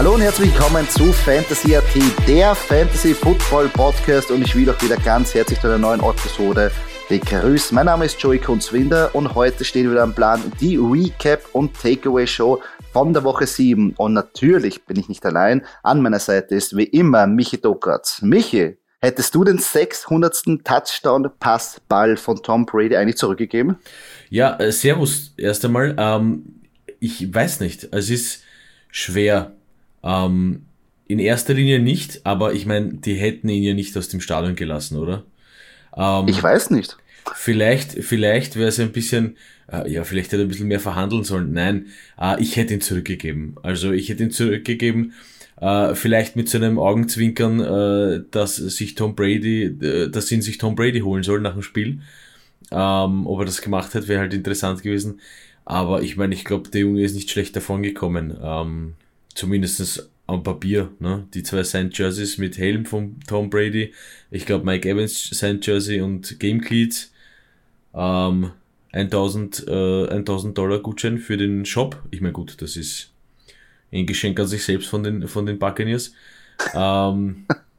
Hallo und herzlich willkommen zu Fantasy AT, der Fantasy Football Podcast und ich will euch wieder ganz herzlich zu einer neuen Episode begrüßen. Mein Name ist Joey Kunzwinder und heute steht wieder am Plan die Recap und Takeaway Show von der Woche 7 und natürlich bin ich nicht allein. An meiner Seite ist wie immer Michi Dokratz. Michi, hättest du den 600. Touchdown-Passball von Tom Brady eigentlich zurückgegeben? Ja, äh, servus erst einmal. Ähm, ich weiß nicht, es ist schwer ähm, in erster Linie nicht, aber ich meine, die hätten ihn ja nicht aus dem Stadion gelassen, oder? Ähm, ich weiß nicht. Vielleicht, vielleicht wäre es ein bisschen, äh, ja, vielleicht hätte er ein bisschen mehr verhandeln sollen. Nein, äh, ich hätte ihn zurückgegeben. Also ich hätte ihn zurückgegeben, äh, vielleicht mit so einem Augenzwinkern, äh, dass sich Tom Brady, äh, dass ihn sich Tom Brady holen soll nach dem Spiel. Ähm, ob er das gemacht hat, wäre halt interessant gewesen. Aber ich meine, ich glaube, der Junge ist nicht schlecht davon gekommen. Ähm, zumindest am Papier, ne? Die zwei St. Jerseys mit Helm von Tom Brady. Ich glaube Mike Evans St. Jersey und Game Cleats. Ähm, 1000, äh, 1000 Dollar Gutschein für den Shop. Ich meine, gut, das ist ein Geschenk an sich selbst von den, von den Buccaneers. Ähm,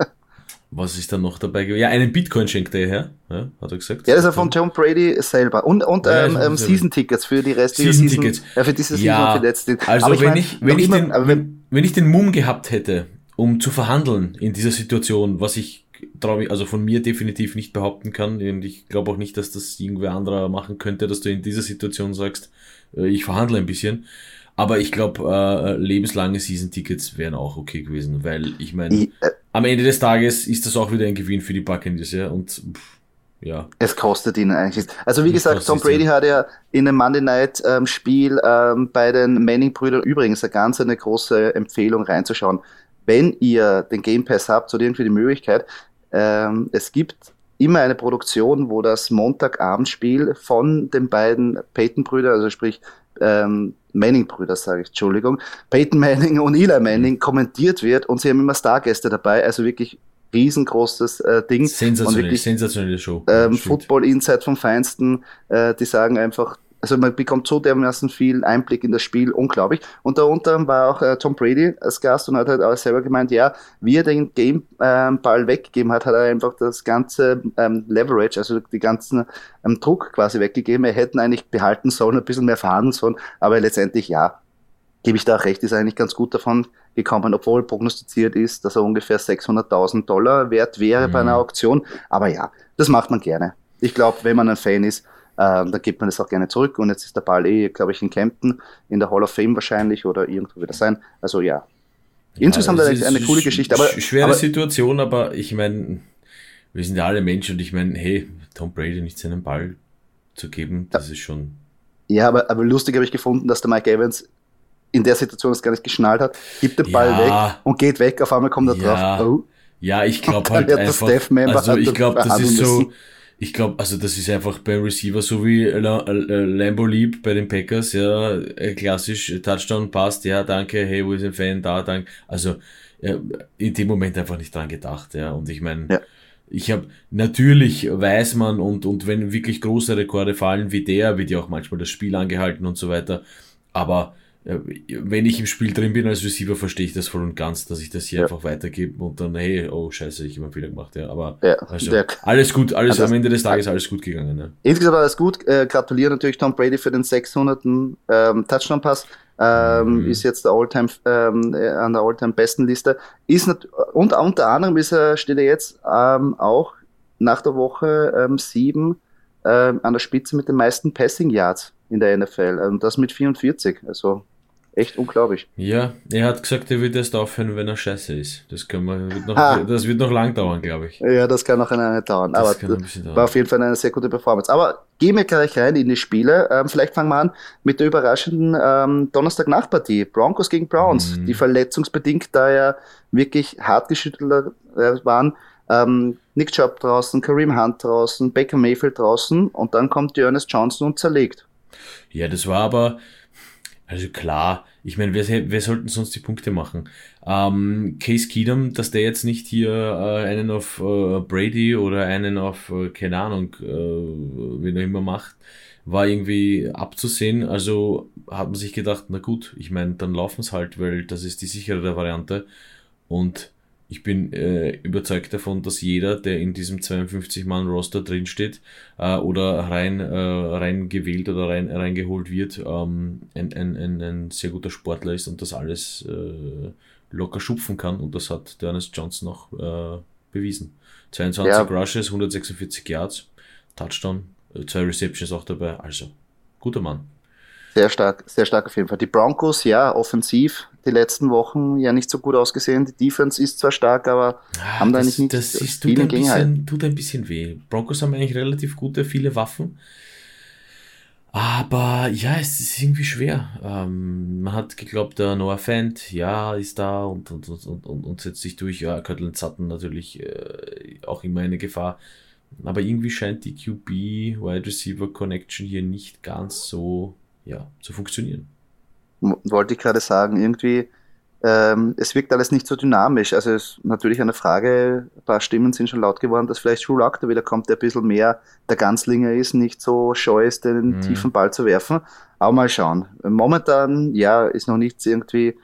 Was ist dann noch dabei gewesen? Ja, einen Bitcoin schenkt er her, ja, hat er gesagt. Ja, das ist ja von Tom Brady selber. Und, und ja, ähm, ähm, Season-Tickets für die restliche Season. Season ja, für diese Season ja, für letzte. Also aber wenn ich, mein, ich, wenn ich den, wenn, wenn ich den Mumm gehabt hätte, um zu verhandeln in dieser Situation, was ich traue also von mir definitiv nicht behaupten kann, und ich glaube auch nicht, dass das irgendwer anderer machen könnte, dass du in dieser Situation sagst, äh, ich verhandle ein bisschen. Aber ich glaube, äh, lebenslange Season-Tickets wären auch okay gewesen, weil ich meine, äh, am Ende des Tages ist das auch wieder ein Gewinn für die Buccaneers, ja, und pff, ja. Es kostet ihnen eigentlich. Also wie gesagt, Tom Brady hat ja in einem Monday Night ähm, Spiel ähm, bei den Manning-Brüdern übrigens eine ganz eine große Empfehlung reinzuschauen. Wenn ihr den Game Pass habt, so irgendwie die Möglichkeit, ähm, es gibt immer eine Produktion, wo das Montagabendspiel von den beiden Peyton-Brüdern, also sprich ähm, Manning-Brüder, sage ich, Entschuldigung, Peyton Manning und Eli Manning kommentiert wird und sie haben immer Stargäste dabei, also wirklich riesengroßes äh, Ding. Sensationell, wirklich, sensationelle Show. Ähm, Football Insight vom Feinsten, äh, die sagen einfach, also man bekommt so dermaßen viel Einblick in das Spiel, unglaublich. Und darunter war auch äh, Tom Brady als Gast und hat halt auch selber gemeint, ja, wie er den Game-Ball ähm, weggegeben hat, hat er einfach das ganze ähm, Leverage, also die ganzen ähm, Druck quasi weggegeben. Er hätten eigentlich behalten sollen, ein bisschen mehr verhandeln sollen, aber letztendlich ja, gebe ich da auch recht, ist eigentlich ganz gut davon gekommen, obwohl prognostiziert ist, dass er ungefähr 600.000 Dollar wert wäre mhm. bei einer mhm. Auktion. Aber ja, das macht man gerne. Ich glaube, wenn man ein Fan ist, ähm, da gibt man das auch gerne zurück. Und jetzt ist der Ball eh, glaube ich, in Kempten, in der Hall of Fame wahrscheinlich oder irgendwo wieder sein. Also ja. Insgesamt ja, eine, eine coole Geschichte. Aber, schwere aber, Situation, aber ich meine, wir sind ja alle Menschen und ich meine, hey, Tom Brady nicht seinen Ball zu geben, das ist schon. Ja, aber, aber lustig habe ich gefunden, dass der Mike Evans in der Situation das gar nicht geschnallt hat, gibt den Ball ja, weg und geht weg, auf einmal kommt er ja, drauf. Oh. Ja, ich glaube halt einfach, also ich glaube, das ist so, ich glaube, also das ist einfach beim Receiver so wie Lambo Leap bei den Packers, ja, äh, klassisch, Touchdown passt, ja, danke, hey, wo ist ein Fan, da, danke. Also ja, in dem Moment einfach nicht dran gedacht, ja. Und ich meine, ja. ich habe natürlich weiß man und, und wenn wirklich große Rekorde fallen wie der, wird ja auch manchmal das Spiel angehalten und so weiter. Aber wenn ich im Spiel drin bin als Receiver, verstehe ich das voll und ganz, dass ich das hier ja. einfach weitergebe und dann, hey, oh scheiße, ich habe einen Fehler gemacht, ja. Aber ja, also, alles gut, alles also, am Ende des Tages alles gut gegangen. Ja. Insgesamt alles gut. Äh, gratuliere natürlich Tom Brady für den 600. Ähm, Touchdown-Pass. Ähm, mhm. Ist jetzt der Alltime, ähm, äh, an der Alltime besten Liste. Ist und unter anderem ist er, steht er jetzt ähm, auch nach der Woche ähm, 7 äh, an der Spitze mit den meisten Passing Yards in der NFL. Und das mit 44. Also echt unglaublich. Ja, er hat gesagt, er wird erst aufhören, wenn er scheiße ist. Das, können wir, wird noch, ah. das wird noch lang dauern, glaube ich. Ja, das kann noch eine dauern. Das Aber dauern. war auf jeden Fall eine sehr gute Performance. Aber gehen wir gleich rein in die Spiele. Ähm, vielleicht fangen wir an mit der überraschenden ähm, Donnerstag-Nachtpartie. Broncos gegen Browns, mhm. die verletzungsbedingt da ja wirklich hart geschüttelt äh, waren. Ähm, Nick Chubb draußen, Kareem Hunt draußen, Baker Mayfield draußen und dann kommt die Ernest Johnson und zerlegt. Ja, das war aber, also klar, ich meine, wer, wer sollten sonst die Punkte machen? Ähm, Case Keenum, dass der jetzt nicht hier äh, einen auf äh, Brady oder einen auf, äh, keine Ahnung, äh, wie er immer macht, war irgendwie abzusehen. Also hat man sich gedacht, na gut, ich meine, dann laufen es halt, weil das ist die sichere Variante. Und ich bin äh, überzeugt davon, dass jeder, der in diesem 52-Mann-Roster drinsteht äh, oder rein, äh, rein gewählt oder rein, reingeholt wird, ähm, ein, ein, ein, ein sehr guter Sportler ist und das alles äh, locker schupfen kann. Und das hat Dennis Johnson auch äh, bewiesen. 22 ja. Rushes, 146 Yards, Touchdown, äh, zwei Receptions auch dabei. Also, guter Mann. Sehr stark, sehr stark auf jeden Fall. Die Broncos, ja, offensiv, die letzten Wochen ja nicht so gut ausgesehen. Die Defense ist zwar stark, aber ah, haben da das, nicht das ist, tut, ein bisschen, tut ein bisschen weh. Broncos haben eigentlich relativ gute, viele Waffen. Aber ja, es ist irgendwie schwer. Ähm, man hat geglaubt, der Noah Fant, ja, ist da und, und, und, und, und setzt sich durch. Ja, Kirtland Sutton natürlich äh, auch immer eine Gefahr. Aber irgendwie scheint die QB-Wide Receiver Connection hier nicht ganz so ja, zu funktionieren. Wollte ich gerade sagen, irgendwie, ähm, es wirkt alles nicht so dynamisch. Also es ist natürlich eine Frage, ein paar Stimmen sind schon laut geworden, dass vielleicht Drew Lock da wieder kommt, der ein bisschen mehr der Ganzlinger ist, nicht so scheu ist, den mhm. tiefen Ball zu werfen. Aber mal schauen. Momentan, ja, ist noch nichts irgendwie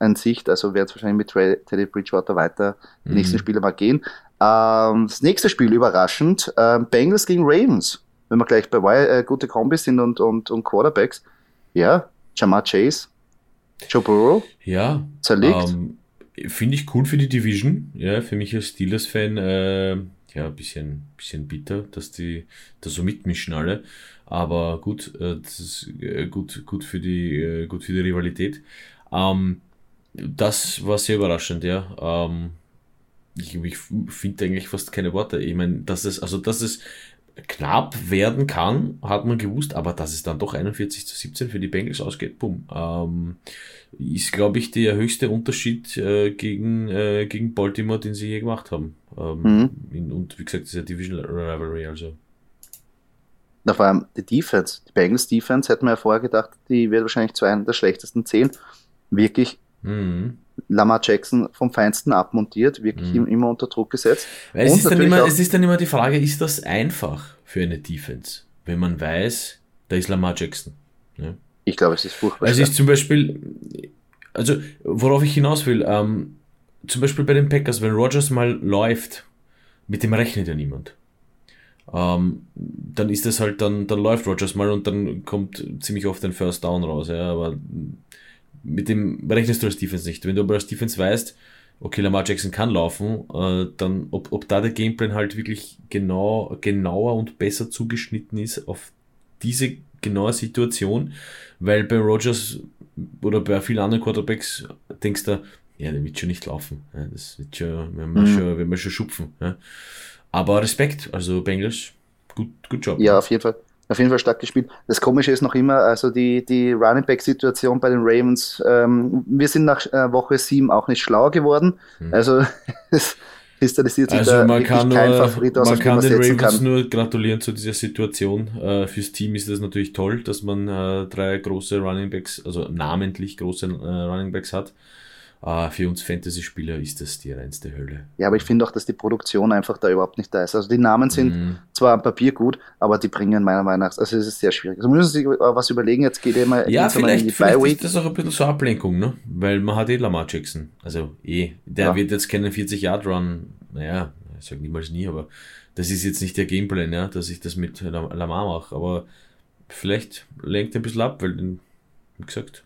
in Sicht, also wird es wahrscheinlich mit Teddy Bridgewater weiter die mhm. nächsten Spiele mal gehen. Ähm, das nächste Spiel überraschend, äh, Bengals gegen Ravens wenn wir gleich bei äh, gute Kombis sind und, und, und Quarterbacks, ja, Jamar Chase, Joe Burrow, ja, zerlegt. Ähm, Finde ich cool für die Division. Ja, für mich als Steelers-Fan, äh, ja, ein bisschen, bisschen bitter, dass die da so mitmischen alle. Aber gut, äh, das ist äh, gut, gut, für die, äh, gut für die Rivalität. Ähm, das war sehr überraschend, ja. Ähm, ich, ich finde eigentlich fast keine Worte. Ich meine, dass es, also dass es knapp werden kann, hat man gewusst, aber dass es dann doch 41 zu 17 für die Bengals ausgeht, bumm, ähm, ist, glaube ich, der höchste Unterschied äh, gegen, äh, gegen Baltimore, den sie je gemacht haben. Ähm, mhm. in, und wie gesagt, dieser Division Rivalry, also. Na, vor allem die Defense, die Bengals Defense, hätten wir ja vorher gedacht, die wird wahrscheinlich zu einer der schlechtesten zehn. Wirklich mhm. Lamar Jackson vom Feinsten abmontiert, wirklich mhm. immer unter Druck gesetzt. Weil es, ist dann immer, es ist dann immer die Frage, ist das einfach für eine Defense, wenn man weiß, da ist Lamar Jackson? Ja. Ich glaube, es ist furchtbar. Also ist zum Beispiel, also worauf ich hinaus will, ähm, zum Beispiel bei den Packers, wenn Rogers mal läuft, mit dem rechnet ja niemand. Ähm, dann ist das halt, dann, dann läuft Rogers mal und dann kommt ziemlich oft ein First Down raus, ja, aber mit dem rechnest du als Defense nicht. Wenn du aber als Defense weißt, okay, Lamar Jackson kann laufen, äh, dann ob, ob da der Gameplan halt wirklich genau, genauer und besser zugeschnitten ist auf diese genaue Situation, weil bei Rogers oder bei vielen anderen Quarterbacks denkst du, ja, der wird schon nicht laufen. Ja, das wird schon, wenn wir, mhm. schon, wenn wir schon schupfen. Ja. Aber Respekt, also Bengals, gut, gut Job. Ja, auf jeden Fall auf jeden Fall stark gespielt. Das Komische ist noch immer, also die, die Running Back-Situation bei den Ravens, ähm, wir sind nach äh, Woche 7 auch nicht schlauer geworden. Hm. Also es kristallisiert sich also da man kann kein nur, Favorit aus, man kann den Ravens kann. nur gratulieren zu dieser Situation. Äh, fürs Team ist das natürlich toll, dass man äh, drei große Running Backs, also namentlich große äh, Running Backs hat. Uh, für uns Fantasy-Spieler ist das die reinste Hölle. Ja, aber ich finde auch, dass die Produktion einfach da überhaupt nicht da ist. Also die Namen sind mm. zwar am Papier gut, aber die bringen meiner Meinung nach, also es ist sehr schwierig. Also müssen Sie sich was überlegen, jetzt geht ihr mal ja, vielleicht, in die vielleicht ist das auch ein bisschen so Ablenkung, ne? Weil man hat eh Lamar Jackson. Also eh, der ja. wird jetzt keinen 40-Yard-Run, naja, ich sage niemals nie, aber das ist jetzt nicht der Gameplan, ja, dass ich das mit Lamar mache, aber vielleicht lenkt ein bisschen ab, weil, wie gesagt,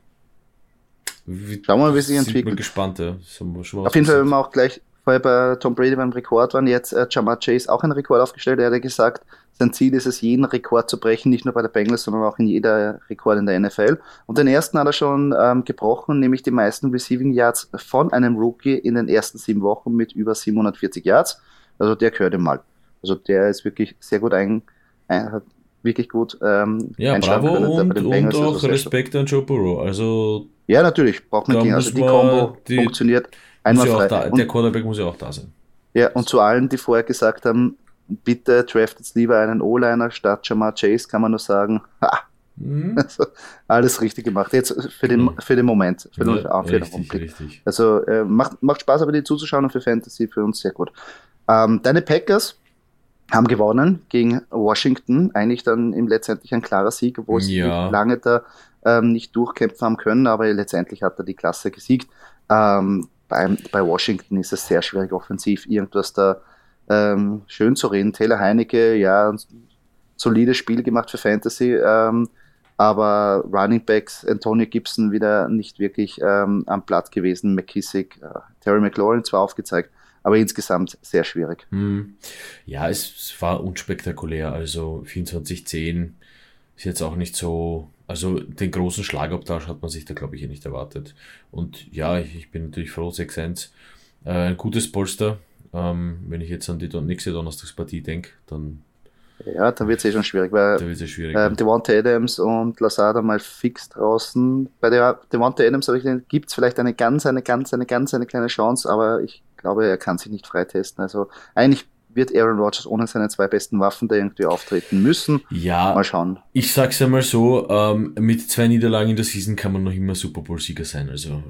Schauen wir mal, wie sich entwickelt. Ich bin gespannt, ja. Auf jeden Fall, wenn wir auch gleich weil bei Tom Brady beim Rekord waren, jetzt äh, Jamar Chase auch einen Rekord aufgestellt. Er hat gesagt, sein Ziel ist es, jeden Rekord zu brechen, nicht nur bei der Bengals, sondern auch in jeder Rekord in der NFL. Und den ersten hat er schon ähm, gebrochen, nämlich die meisten Receiving Yards von einem Rookie in den ersten sieben Wochen mit über 740 Yards. Also der gehört ihm mal. Also der ist wirklich sehr gut ein, ein hat wirklich gut ähm, Ja, bravo können, und, und auch Respekt an Joe Burrow. Also ja, natürlich, braucht man gehen. Also die Combo funktioniert einwandfrei. Da, der Quarterback muss ja auch da sein. Ja, und zu allen, die vorher gesagt haben, bitte draftet lieber einen O-Liner statt Jamar Chase, kann man nur sagen, ha, mhm. also, alles richtig gemacht. Jetzt für den, für den Moment, für, ja, den, für richtig, den Augenblick. Richtig. Also äh, macht, macht Spaß, aber die zuzuschauen und für Fantasy für uns sehr gut. Ähm, deine Packers haben gewonnen gegen Washington, eigentlich dann im letztendlich ein klarer Sieg, obwohl sie ja. lange da ähm, nicht durchkämpfen haben können, aber letztendlich hat er die Klasse gesiegt. Ähm, bei, bei Washington ist es sehr schwierig, offensiv irgendwas da ähm, schön zu reden. Taylor Heinecke, ja, ein solides Spiel gemacht für Fantasy, ähm, aber Running Backs, Antonio Gibson wieder nicht wirklich ähm, am Blatt gewesen, McKissick, äh, Terry McLaurin zwar aufgezeigt, aber insgesamt sehr schwierig. Hm. Ja, es, war unspektakulär, also 24-10 ist jetzt auch nicht so, also den großen Schlagabtausch hat man sich da glaube ich eh nicht erwartet. Und ja, ich, ich bin natürlich froh, 6-1, äh, ein gutes Polster, ähm, wenn ich jetzt an die nächste Donnerstagspartie denke, dann. Ja, dann wird es eh schon schwierig, weil da schwierig, ähm, Devonta Adams und Lazada mal fix draußen. Bei der Devonta Adams habe ich gibt es vielleicht eine ganz, eine ganz, eine ganz, eine kleine Chance, aber ich glaube, er kann sich nicht freitesten. Also eigentlich wird Aaron Rodgers ohne seine zwei besten Waffen da irgendwie auftreten müssen. Ja. Mal schauen. Ich sag's ja mal so, ähm, mit zwei Niederlagen in der Season kann man noch immer Super Bowl-Sieger sein. Also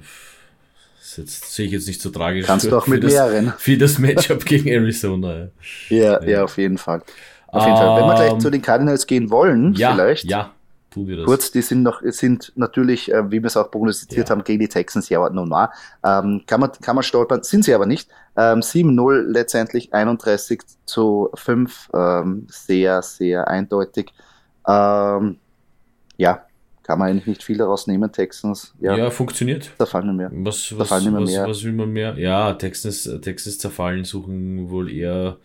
jetzt sehe ich jetzt nicht so tragisch. Kannst für, du auch mit mehreren. Für das Matchup gegen Arizona. Ja, ja, ja, auf jeden Fall. Auf jeden Fall. Wenn wir gleich ähm, zu den Cardinals gehen wollen, ja, vielleicht. Ja, tun wir das. Kurz, die sind noch, sind natürlich, äh, wie wir es auch prognostiziert ja. haben, gegen die Texans ja nun mal. Ähm, kann man, kann man stolpern, sind sie aber nicht. Ähm, 7-0 letztendlich 31 zu 5, ähm, sehr, sehr eindeutig. Ähm, ja, kann man eigentlich nicht viel daraus nehmen, Texans. Ja, ja funktioniert. Zerfallen mehr. Was, was, zerfallen was, mehr. was will man mehr? Ja, Texans, Texans zerfallen, suchen wohl eher,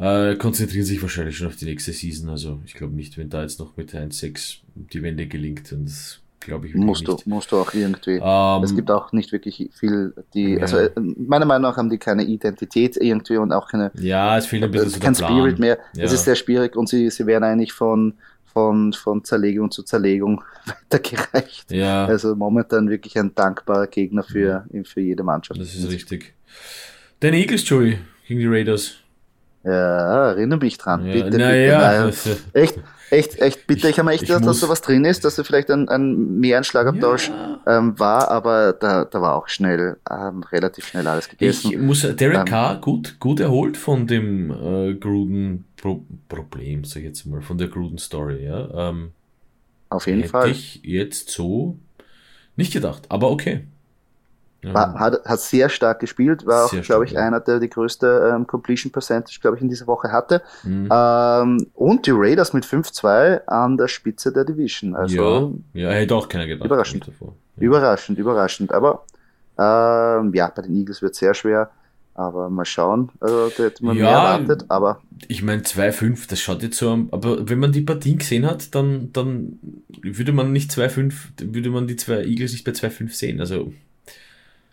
äh, konzentrieren sich wahrscheinlich schon auf die nächste Season. Also ich glaube nicht, wenn da jetzt noch mit 1-6 die Wende gelingt. Und das glaube ich musst nicht. Du, musst du auch irgendwie. Um, ähm, es gibt auch nicht wirklich viel, die, ja. also äh, meiner Meinung nach haben die keine Identität irgendwie und auch keine. Ja, es fehlt ein bisschen kein Spirit mehr. Ja. Es ist sehr schwierig und sie, sie werden eigentlich von von, von Zerlegung zu Zerlegung weitergereicht. Ja. Also momentan wirklich ein dankbarer Gegner für, für jede Mannschaft. Das ist richtig. Deine Eagles, Joey, gegen die Raiders. Ja, erinnere mich dran. Ja, bitte, bitte. Ja. Echt, echt, echt, bitte. Ich, ich habe mir echt gedacht, dass da was drin ist, dass da vielleicht ein, ein mehr ein Schlagabtausch ja. ähm, war, aber da, da war auch schnell, ähm, relativ schnell alles gegessen. Ich muss Derek ähm, Carr gut, gut erholt von dem äh, Gruden Pro Problem, sag ich jetzt mal, von der Gruden Story, ja. Ähm, auf jeden hätte Fall. Hätte ich jetzt so nicht gedacht, aber okay. War, hat, hat sehr stark gespielt, war auch, glaube ich, einer, der die größte ähm, Completion Percentage, glaube ich, in dieser Woche hatte. Mhm. Ähm, und die Raiders mit 5-2 an der Spitze der Division. Also, ja, ja hätte auch keiner gedacht. Überraschend. Ja. Überraschend, überraschend. Aber ähm, ja, bei den Eagles wird es sehr schwer. Aber mal schauen, also da hätte man ja, mehr erwartet, aber. Ich meine, 2-5, das schaut jetzt so aber wenn man die Partien gesehen hat, dann, dann würde man nicht 2-5, würde man die zwei Eagles nicht bei 2-5 sehen. Also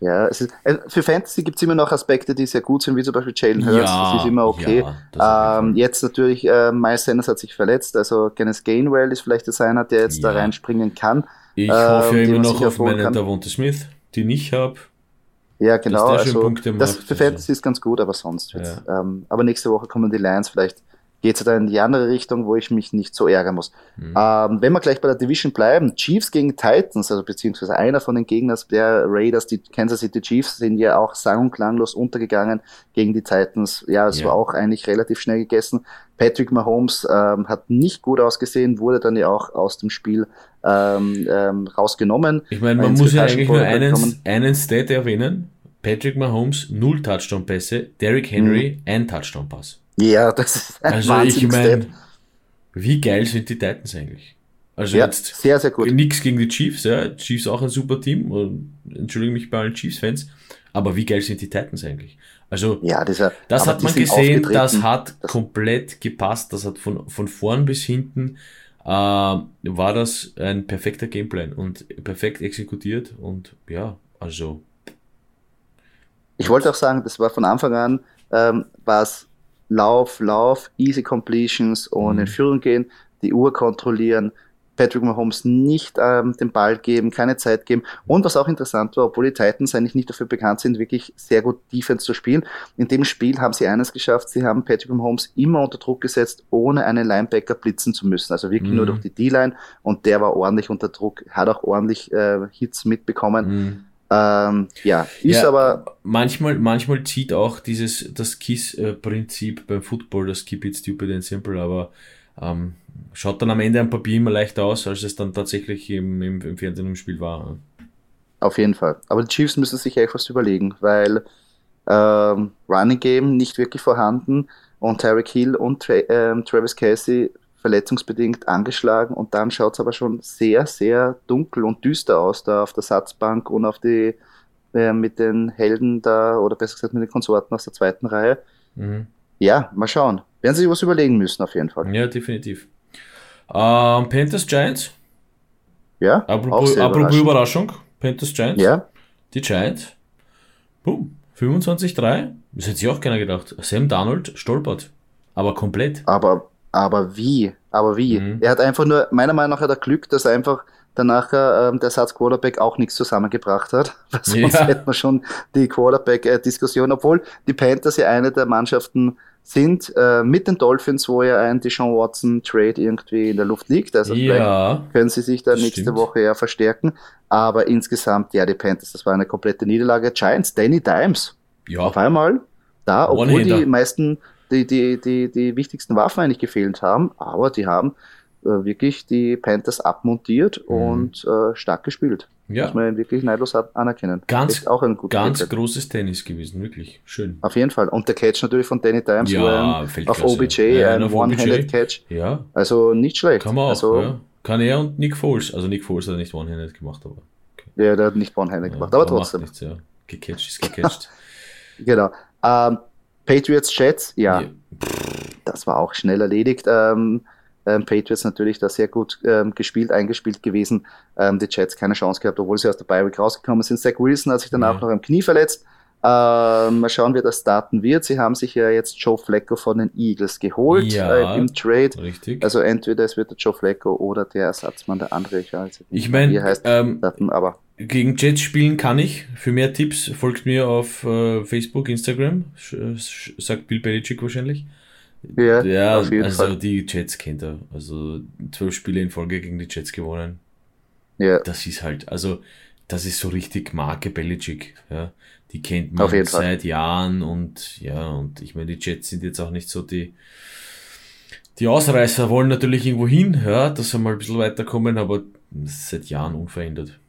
ja, es ist, also für Fantasy gibt es immer noch Aspekte, die sehr gut sind, wie zum Beispiel Jalen Hurts, ja, das ist immer okay. Ja, ähm, jetzt natürlich, äh, Miles Sanders hat sich verletzt, also Kenneth Gainwell ist vielleicht das einer, der jetzt ja. da reinspringen kann. Ich hoffe ähm, immer noch auf meinen Davonta Smith, den ich habe. Ja, genau. Also, das für Fantasy also. ist ganz gut, aber sonst wird's. Ähm, aber nächste Woche kommen die Lions vielleicht geht es dann in die andere Richtung, wo ich mich nicht so ärgern muss. Mhm. Ähm, wenn wir gleich bei der Division bleiben, Chiefs gegen Titans, also beziehungsweise einer von den Gegnern der Raiders, die Kansas City Chiefs, sind ja auch sang- und klanglos untergegangen gegen die Titans. Ja, es ja. war auch eigentlich relativ schnell gegessen. Patrick Mahomes ähm, hat nicht gut ausgesehen, wurde dann ja auch aus dem Spiel ähm, ähm, rausgenommen. Ich meine, man muss ja eigentlich nur einen, einen Stat erwähnen. Patrick Mahomes, null Touchdown-Pässe, Derrick Henry, mhm. ein Touchdown-Pass. Ja, das ist ein Also ich meine, wie geil sind die Titans eigentlich? Also ja, jetzt sehr, sehr gut. Nix gegen die Chiefs, ja. Chiefs auch ein super Team. Entschuldige mich bei allen Chiefs-Fans. Aber wie geil sind die Titans eigentlich? Also, ja, dieser, das hat man gesehen, das hat das komplett gepasst, das hat von, von vorn bis hinten äh, war das ein perfekter Gameplan und perfekt exekutiert und ja, also. Ich wollte auch sagen, das war von Anfang an, ähm, war es Lauf, Lauf, Easy Completions und mhm. in Führung gehen, die Uhr kontrollieren, Patrick Mahomes nicht ähm, den Ball geben, keine Zeit geben. Und was auch interessant war, obwohl die Titans eigentlich nicht dafür bekannt sind, wirklich sehr gut Defense zu spielen, in dem Spiel haben sie eines geschafft, sie haben Patrick Mahomes immer unter Druck gesetzt, ohne einen Linebacker blitzen zu müssen. Also wirklich mhm. nur durch die D-Line und der war ordentlich unter Druck, hat auch ordentlich äh, Hits mitbekommen. Mhm. Ähm, ja, ist ja, aber. Manchmal, manchmal zieht auch dieses, das KISS-Prinzip beim Football, das Keep it stupid and simple, aber ähm, schaut dann am Ende am Papier immer leichter aus, als es dann tatsächlich im, im, im Fernsehen im Spiel war. Auf jeden Fall. Aber die Chiefs müssen sich echt was überlegen, weil ähm, Running Game nicht wirklich vorhanden und Tarek Hill und Tra ähm, Travis Casey verletzungsbedingt angeschlagen und dann schaut es aber schon sehr, sehr dunkel und düster aus da auf der Satzbank und auf die äh, mit den Helden da oder besser gesagt mit den Konsorten aus der zweiten Reihe. Mhm. Ja, mal schauen. Werden sie sich was überlegen müssen auf jeden Fall. Ja, definitiv. Ähm, Panthers Giants. Ja. Apropos, apropos Überraschung. Panthers Giants. Ja. Die Giants. Boom. 25-3. Das hätte sich auch keiner gedacht. Sam Donald stolpert. Aber komplett. Aber aber wie? Aber wie? Mhm. Er hat einfach nur, meiner Meinung nach hat er Glück, dass er einfach danach ähm, der Satz Quarterback auch nichts zusammengebracht hat. Sonst ja. hätte man schon die Quarterback-Diskussion, obwohl die Panthers ja eine der Mannschaften sind äh, mit den Dolphins, wo ja ein Deshaun Watson Trade irgendwie in der Luft liegt. Also ja, können sie sich da nächste stimmt. Woche ja verstärken. Aber insgesamt, ja, die Panthers, das war eine komplette Niederlage. Giants, Danny Dimes. Ja. Auf einmal da, obwohl die meisten die, die, die, die wichtigsten Waffen eigentlich gefehlt haben, aber die haben äh, wirklich die Panthers abmontiert mhm. und äh, stark gespielt. Ja. Muss man wirklich neidlos anerkennen. Ganz, auch ein ganz Catch. großes Tennis gewesen, wirklich. Schön. Auf jeden Fall. Und der Catch natürlich von Danny Dimes ja, auf OBJ, ja, ein One-Handed Catch. Ja. Also nicht schlecht. Kann man auch, also, ja. Kann er und Nick Foles. Also Nick Foles hat nicht One-Handed gemacht, aber. Okay. Ja, der hat nicht One-Handed gemacht, aber trotzdem. Nichts, ja. Gecatcht ist gecatcht. genau. Ähm, Patriots Jets, ja, ja. das war auch schnell erledigt. Ähm, ähm, Patriots natürlich da sehr gut ähm, gespielt, eingespielt gewesen. Ähm, die Jets keine Chance gehabt, obwohl sie aus der Bayern rausgekommen sind. Zach Wilson hat sich dann auch noch am Knie verletzt. Ähm, mal schauen, wie das starten wird. Sie haben sich ja jetzt Joe Flacco von den Eagles geholt ja, äh, im Trade. Richtig. Also entweder es wird der Joe Flacco oder der Ersatzmann, der andere. Ich, weiß nicht, ich meine, ähm, aber gegen Jets spielen kann ich. Für mehr Tipps folgt mir auf äh, Facebook, Instagram, sagt Bill Belichick wahrscheinlich. Ja, ja also Fall. die Jets kennt er. Also zwölf Spiele in Folge gegen die Jets gewonnen. Ja. Das ist halt, also das ist so richtig Marke Belichick. Ja. Die kennt man seit Fall. Jahren und ja, und ich meine, die Jets sind jetzt auch nicht so die, die Ausreißer wollen natürlich irgendwo hin, ja, dass sie mal ein bisschen weiterkommen, aber seit Jahren unverändert.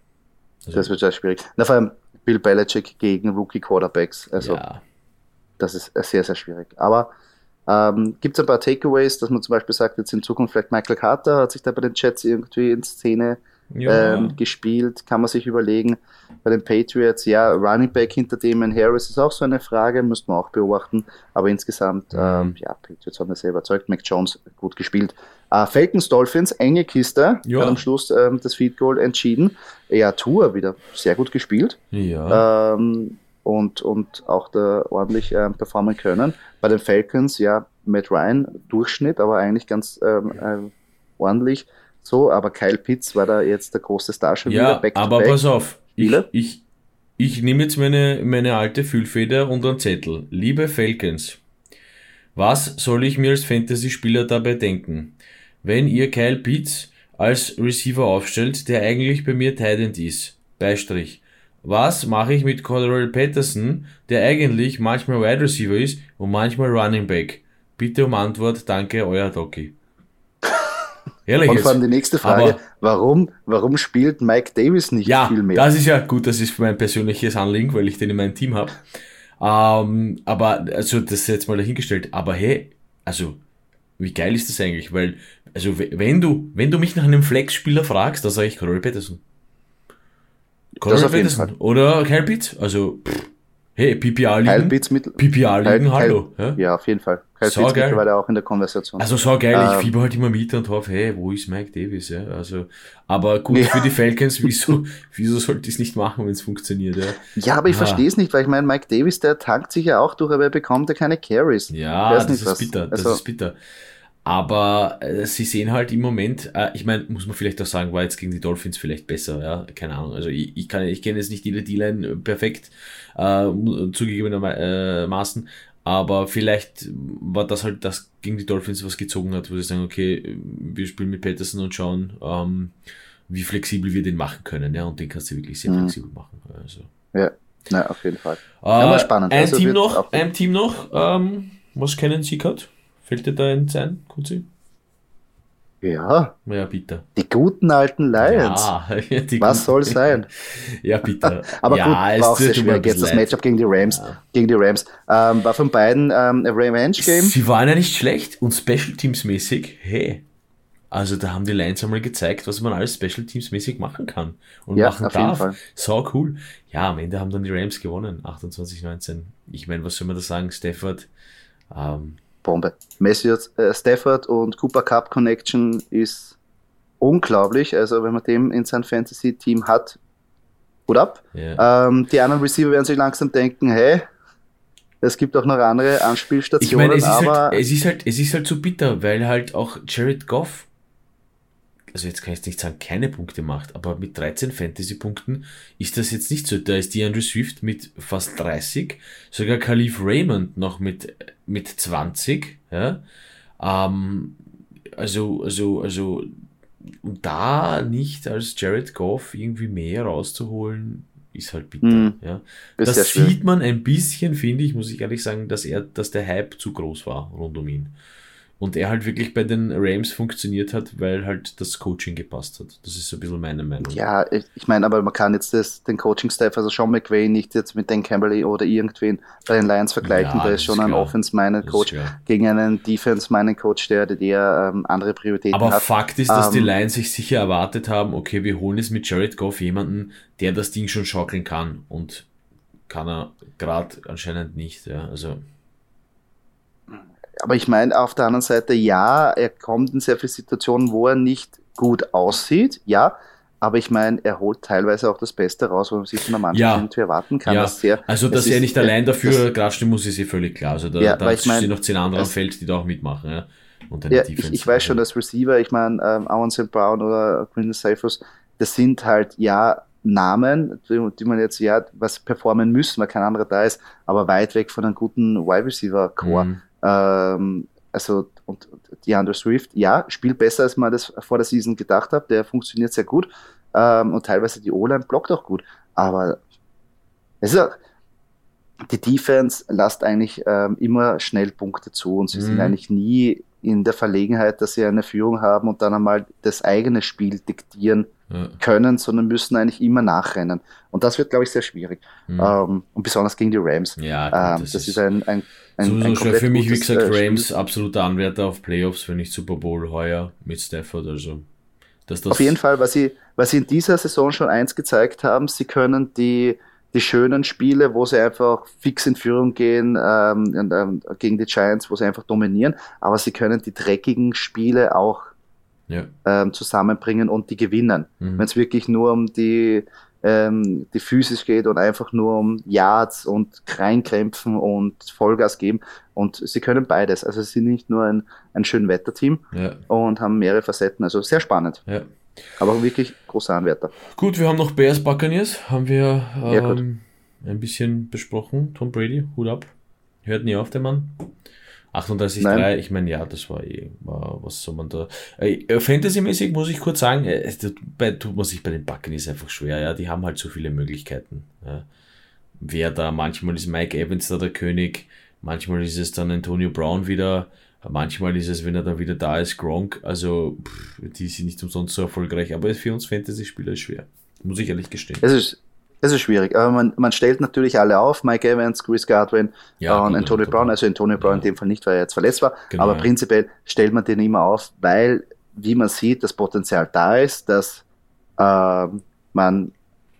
Also das wird sehr schwierig. Na, vor allem Bill Belichick gegen Rookie Quarterbacks. Also, ja. das ist sehr, sehr schwierig. Aber ähm, gibt es ein paar Takeaways, dass man zum Beispiel sagt, jetzt in Zukunft vielleicht Michael Carter hat sich da bei den Jets irgendwie in Szene ja. ähm, gespielt, kann man sich überlegen. Bei den Patriots, ja, Running Back hinter Damon Harris ist auch so eine Frage, müsste man auch beobachten. Aber insgesamt, mhm. ähm, ja, Patriots haben mir sehr überzeugt. Mac Jones gut gespielt. Äh, Falcons Dolphins, enge Kiste, ja. hat am Schluss ähm, das Feed Goal entschieden. Ja, Tour wieder sehr gut gespielt. Ja. Ähm, und, und auch da ordentlich ähm, performen können. Bei den Falcons, ja, Matt Ryan, Durchschnitt, aber eigentlich ganz ähm, äh, ordentlich so, aber Kyle Pitts war da jetzt der große Star schon ja, wieder. Back aber pass auf, ich, ich, ich nehme jetzt meine, meine alte Füllfeder und einen Zettel. Liebe Falcons, was soll ich mir als Fantasy-Spieler dabei denken? Wenn ihr Kyle Pitts als Receiver aufstellt, der eigentlich bei mir Tident ist. Beistrich. Was mache ich mit Cordell Patterson, der eigentlich manchmal Wide Receiver ist und manchmal Running Back? Bitte um Antwort, danke, euer Doki. Ehrlich und vor allem die nächste Frage, aber, warum, warum spielt Mike Davis nicht ja, viel mehr? Das ist ja gut, das ist mein persönliches Anliegen, weil ich den in meinem Team habe. Ähm, aber, also das ist jetzt mal dahingestellt. Aber hey, also, wie geil ist das eigentlich? Weil, also wenn du, wenn du mich nach einem Flex-Spieler fragst, dann sage ich Corey Patterson. Corey Patterson. Oder Kyle Pitts. Also, pff, Hey, PPR-Ligen. PPR-Ligen, hallo. Ja? ja, auf jeden Fall. Kyle so geil. war da auch in der Konversation. Also so geil, ich ähm, fieber halt immer mit und hoffe, hey, wo ist Mike Davis? Ja? Also, aber gut, ja. für die Falcons, wieso, wieso sollte ich es nicht machen, wenn es funktioniert? Ja, ja aber ich ah. verstehe es nicht, weil ich meine, Mike Davis, der tankt sich ja auch durch, aber er bekommt ja keine Carries. Ja, das ist was. bitter, das also, ist bitter. Aber äh, sie sehen halt im Moment, äh, ich meine, muss man vielleicht auch sagen, war jetzt gegen die Dolphins vielleicht besser, ja, keine Ahnung. Also ich, ich kann, ich kenne jetzt nicht die D-Line perfekt, äh, zugegebenermaßen, aber vielleicht war das halt das gegen die Dolphins, was gezogen hat, wo sie sagen, okay, wir spielen mit Patterson und schauen, ähm, wie flexibel wir den machen können, ja, und den kannst du wirklich sehr mhm. flexibel machen. Also. Ja, na, auf jeden Fall. Äh, ja, spannend. Ein also Team noch, ein Team noch, ähm, was kennen Sie gerade? Fällt dir da ein ein, Kuzi? Ja. Ja, bitte. Die guten alten Lions. Ja, Was soll sein? ja, bitte. Aber ja, gut, war auch sehr schwierig. Jetzt das Matchup gegen die Rams. Ja. Gegen die Rams. Ähm, war von beiden ähm, Revenge-Game. Sie waren ja nicht schlecht und Special Teams-mäßig, hey. Also da haben die Lions einmal gezeigt, was man alles Special Teams mäßig machen kann und ja, machen darf. So cool. Ja, am Ende haben dann die Rams gewonnen, 28-19. Ich meine, was soll man da sagen? Stafford, ähm, Bombe. Matthew äh, Stafford und Cooper Cup Connection ist unglaublich. Also wenn man den in sein Fantasy-Team hat, gut ab. Yeah. Ähm, die anderen Receiver werden sich langsam denken, hey, es gibt auch noch andere Anspielstationen. Ich meine, es, aber halt, es ist halt, es ist halt so bitter, weil halt auch Jared Goff also jetzt kann ich nicht sagen, keine Punkte macht, aber mit 13 Fantasy-Punkten ist das jetzt nicht so. Da ist DeAndre Swift mit fast 30, sogar Khalif Raymond noch mit, mit 20, ja. Ähm, also, also, also, und da nicht als Jared Goff irgendwie mehr rauszuholen, ist halt bitter. Mm, ja. Das sieht man ein bisschen, finde ich, muss ich ehrlich sagen, dass er, dass der Hype zu groß war rund um ihn. Und er halt wirklich bei den Rams funktioniert hat, weil halt das Coaching gepasst hat. Das ist so ein bisschen meine Meinung. Ja, ich, meine, aber man kann jetzt das, den Coaching-Staff, also Sean McVay, nicht jetzt mit Dan Campbell oder irgendwen bei den Lions vergleichen. Ja, da ist schon ein Offense-Minded-Coach gegen einen Defense-Minded-Coach, der, der ähm, andere Prioritäten aber hat. Aber Fakt ist, dass ähm, die Lions sich sicher erwartet haben, okay, wir holen jetzt mit Jared Goff jemanden, der das Ding schon schaukeln kann. Und kann er gerade anscheinend nicht. Ja, also aber ich meine auf der anderen Seite, ja, er kommt in sehr viele Situationen, wo er nicht gut aussieht, ja, aber ich meine, er holt teilweise auch das Beste raus, was man sich von der Mannschaft ja. irgendwie erwarten kann. Ja. Sehr, also, dass er nicht allein dafür klatschen muss, ist eh völlig klar. Also, da, ja, da ich mein, noch zehn andere am Feld, die da auch mitmachen. Ja, und ja ich, ich weiß schon, dass Receiver, ich meine, ähm, Owen St. Brown oder Quinton Cyphers, das sind halt, ja, Namen, die, man jetzt, ja, was performen müssen, weil kein anderer da ist, aber weit weg von einem guten Wide Receiver Core. Mhm. Ähm, also, und DeAndre Swift, ja, spielt besser, als man das vor der Season gedacht hat. Der funktioniert sehr gut. Ähm, und teilweise die O-Line blockt auch gut. Aber es ist auch, die Defense lasst eigentlich ähm, immer schnell Punkte zu und sie mhm. sind eigentlich nie in der Verlegenheit, dass sie eine Führung haben und dann einmal das eigene Spiel diktieren ja. können, sondern müssen eigentlich immer nachrennen. Und das wird, glaube ich, sehr schwierig. Mhm. Ähm, und besonders gegen die Rams. Ja, gut, ähm, das, das, ist ein, ein, ein, so, ein für mich, wie gesagt, äh, Rams absoluter Anwärter auf Playoffs, wenn nicht Super Bowl heuer mit Stafford. Also, dass das auf jeden Fall, was sie, was sie in dieser Saison schon eins gezeigt haben, sie können die die schönen Spiele, wo sie einfach fix in Führung gehen ähm, und, ähm, gegen die Giants, wo sie einfach dominieren, aber sie können die dreckigen Spiele auch ja. ähm, zusammenbringen und die gewinnen. Mhm. Wenn es wirklich nur um die, ähm, die physisch geht und einfach nur um Yards und reinkrämpfen und Vollgas geben. Und sie können beides. Also sie sind nicht nur ein, ein schön Wetterteam ja. und haben mehrere Facetten. Also sehr spannend. Ja. Aber wirklich großer Anwärter. Gut, wir haben noch Bears Buccaneers, haben wir ähm, ja, ein bisschen besprochen. Tom Brady, Hut ab. Hört nie auf, der Mann. 38,3, ich meine, ja, das war eh, was soll man da. Äh, Fantasy-mäßig muss ich kurz sagen, äh, bei, tut man sich bei den Buccaneers einfach schwer, ja, die haben halt so viele Möglichkeiten. Ja. Wer da, manchmal ist Mike Evans da der König, manchmal ist es dann Antonio Brown wieder, manchmal ist es, wenn er dann wieder da ist, Gronk, also pff, die sind nicht umsonst so erfolgreich, aber für uns Fantasy-Spieler ist schwer, muss ich ehrlich gestehen. Es ist, es ist schwierig, aber man, man stellt natürlich alle auf, Mike Evans, Chris Godwin ja, und Antonio Brown, also Antonio Brown ja. in dem Fall nicht, weil er jetzt verletzt war, genau, aber ja. prinzipiell stellt man den immer auf, weil, wie man sieht, das Potenzial da ist, dass äh, man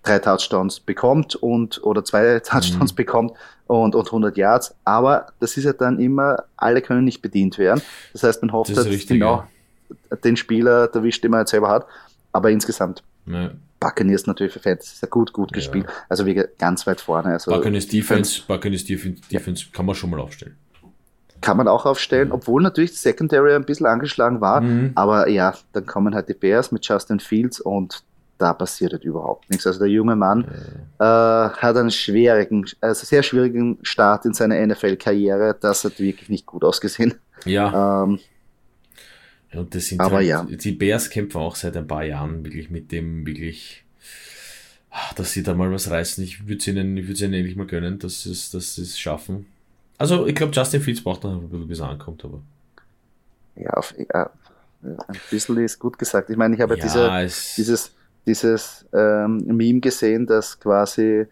drei Touchdowns bekommt und oder zwei Touchdowns mhm. bekommt und, und 100 Yards. Aber das ist ja dann immer, alle können nicht bedient werden. Das heißt, man hofft, dass genau den Spieler erwischt, den man jetzt selber hat. Aber insgesamt ja. Buccaneers natürlich für Fans ist ja gut, gut ja. gespielt. Also wie ganz weit vorne. Also Buccaneers Defense, Buccaneers Defense, Defense kann man schon mal aufstellen. Kann man auch aufstellen, obwohl natürlich die Secondary ein bisschen angeschlagen war. Mhm. Aber ja, dann kommen halt die Bears mit Justin Fields und da passiert halt überhaupt nichts. Also der junge Mann äh, hat einen schwierigen, also sehr schwierigen Start in seiner NFL-Karriere. Das hat wirklich nicht gut ausgesehen. Ja. Ähm, ja und das sind aber halt, ja. die Bears kämpfen auch seit ein paar Jahren wirklich mit dem wirklich, dass sie da mal was reißen. Ich würde es ihnen, ich würde ihnen endlich mal gönnen, dass sie es, dass sie es schaffen. Also ich glaube, Justin Fields braucht noch ein bisschen, bis er ankommt, aber. Ja, auf, ja, ein bisschen ist gut gesagt. Ich meine, ich habe ja, diese, dieses dieses ähm, Meme gesehen, dass quasi,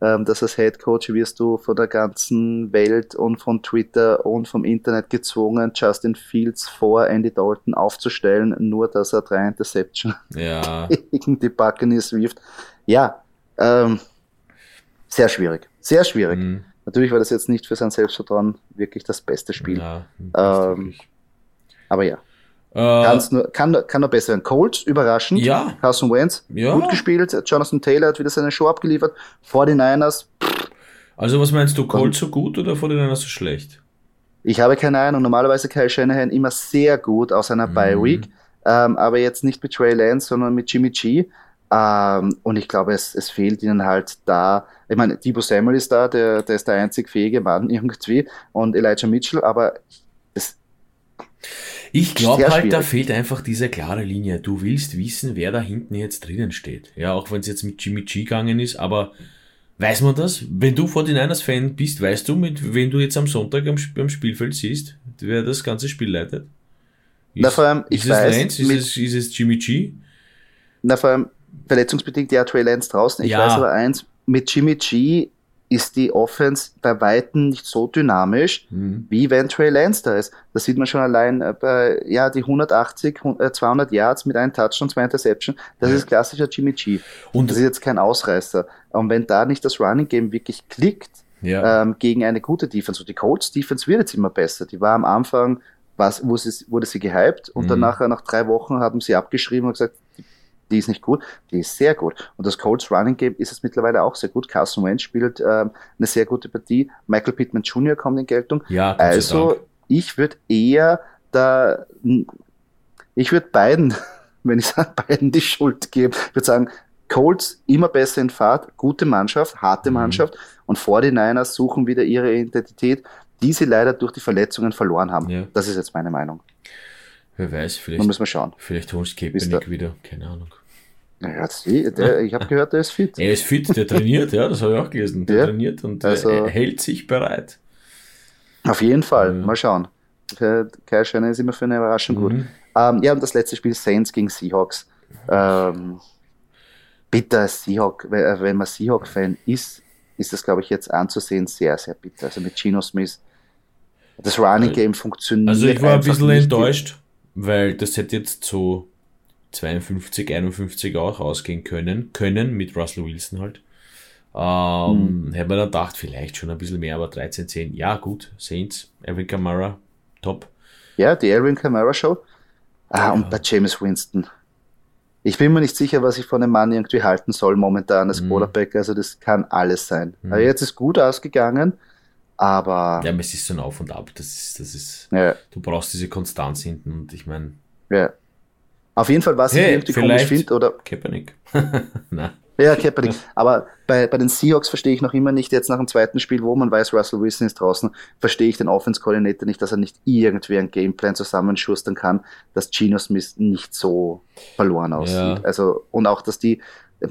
ähm, dass als Head Coach wirst du von der ganzen Welt und von Twitter und vom Internet gezwungen, Justin Fields vor Andy Dalton aufzustellen, nur dass er drei Interception ja. gegen die Buccaneers wirft. Ja, ähm, sehr schwierig, sehr schwierig. Mhm. Natürlich war das jetzt nicht für sein Selbstvertrauen wirklich das beste Spiel. Ja, ähm, aber ja. Äh, nur, kann, kann noch besser werden. Colts, überraschend. Ja. Carson Wentz, ja. gut gespielt. Jonathan Taylor hat wieder seine Show abgeliefert. 49ers. Pff. Also was meinst du, Colts so gut oder 49ers so schlecht? Ich habe keine Ahnung. Normalerweise Kyle Shanahan immer sehr gut aus einer mhm. Bye Week. Ähm, aber jetzt nicht mit Trey Lance, sondern mit Jimmy G. Ähm, und ich glaube, es, es fehlt ihnen halt da. Ich meine, Debo Samuel ist da, der, der ist der einzig fähige Mann irgendwie. Und Elijah Mitchell, aber es, ich glaube halt, schwierig. da fehlt einfach diese klare Linie. Du willst wissen, wer da hinten jetzt drinnen steht. Ja, auch wenn es jetzt mit Jimmy G gegangen ist, aber weiß man das? Wenn du 49ers-Fan bist, weißt du, mit wem du jetzt am Sonntag am, am Spielfeld siehst, wer das ganze Spiel leitet? Ist, Na, vor allem, ich ist weiß, es Lance? Ist, es, ist es Jimmy G? Na, vor allem, verletzungsbedingt ja Trey Lance draußen. Ich ja. weiß aber eins, mit Jimmy G ist die Offense bei Weitem nicht so dynamisch, mhm. wie wenn Trey Lance da ist. Das sieht man schon allein äh, bei, ja, die 180, 200 äh, Yards mit einem Touchdown, zwei Interception. Das ja. ist klassischer Jimmy G. Und das ist jetzt kein Ausreißer. Und wenn da nicht das Running Game wirklich klickt, ja. ähm, gegen eine gute Defense, und die Colts Defense wird jetzt immer besser. Die war am Anfang, was, wo sie, wurde sie gehypt und mhm. dann nachher nach drei Wochen haben sie abgeschrieben und gesagt, die ist nicht gut, die ist sehr gut. Und das Colts Running Game ist es mittlerweile auch sehr gut. Carson Wentz spielt ähm, eine sehr gute Partie. Michael Pittman Jr. kommt in Geltung. Ja, also ich würde eher da, ich würde beiden, wenn ich sage, beiden die Schuld geben. Ich würde sagen, Colts immer besser in Fahrt, gute Mannschaft, harte mhm. Mannschaft und 49ers suchen wieder ihre Identität, die sie leider durch die Verletzungen verloren haben. Ja. Das ist jetzt meine Meinung. Wer weiß, vielleicht. müssen wir schauen. Vielleicht holst Kaepernick wieder, keine Ahnung. Der, ich habe gehört, der ist fit. Er ist fit, der trainiert, ja, das habe ich auch gelesen. Der ja, trainiert und also, er hält sich bereit. Auf jeden Fall, ja. mal schauen. Kai Scheiner ist immer für eine Überraschung mhm. gut. Ähm, ja, und das letzte Spiel Saints gegen Seahawks. Ähm, bitter Seahawk, äh, wenn man Seahawk-Fan ist, ist das, glaube ich, jetzt anzusehen sehr, sehr bitter. Also mit Gino Smith. Das Running Game funktioniert. Also ich war ein bisschen enttäuscht, weil das hätte jetzt so 52, 51 auch rausgehen können, können mit Russell Wilson halt. Ähm, hm. Hätte man dann gedacht, vielleicht schon ein bisschen mehr, aber 13, 10, ja gut, Saints, Alvin Kamara, top. Ja, die Alvin Kamara Show. Ah, ja. und bei James Winston. Ich bin mir nicht sicher, was ich von dem Mann irgendwie halten soll momentan als mhm. Quarterback. Also das kann alles sein. Mhm. Also jetzt ist gut ausgegangen, aber. Ja, es ist so ein Auf und Ab. Das ist, das ist. Ja. Du brauchst diese Konstanz hinten und ich meine. Ja. Auf jeden Fall, was hey, ich irgendwie komisch finde, oder. Kaepernick. Ja, Kaepernick. Aber bei, bei den Seahawks verstehe ich noch immer nicht, jetzt nach dem zweiten Spiel, wo man weiß, Russell Wilson ist draußen, verstehe ich den Offense-Koordinator nicht, dass er nicht irgendwie einen Gameplan zusammenschustern kann, dass Geno Smith nicht so verloren aussieht. Ja. Also, und auch, dass die, äh,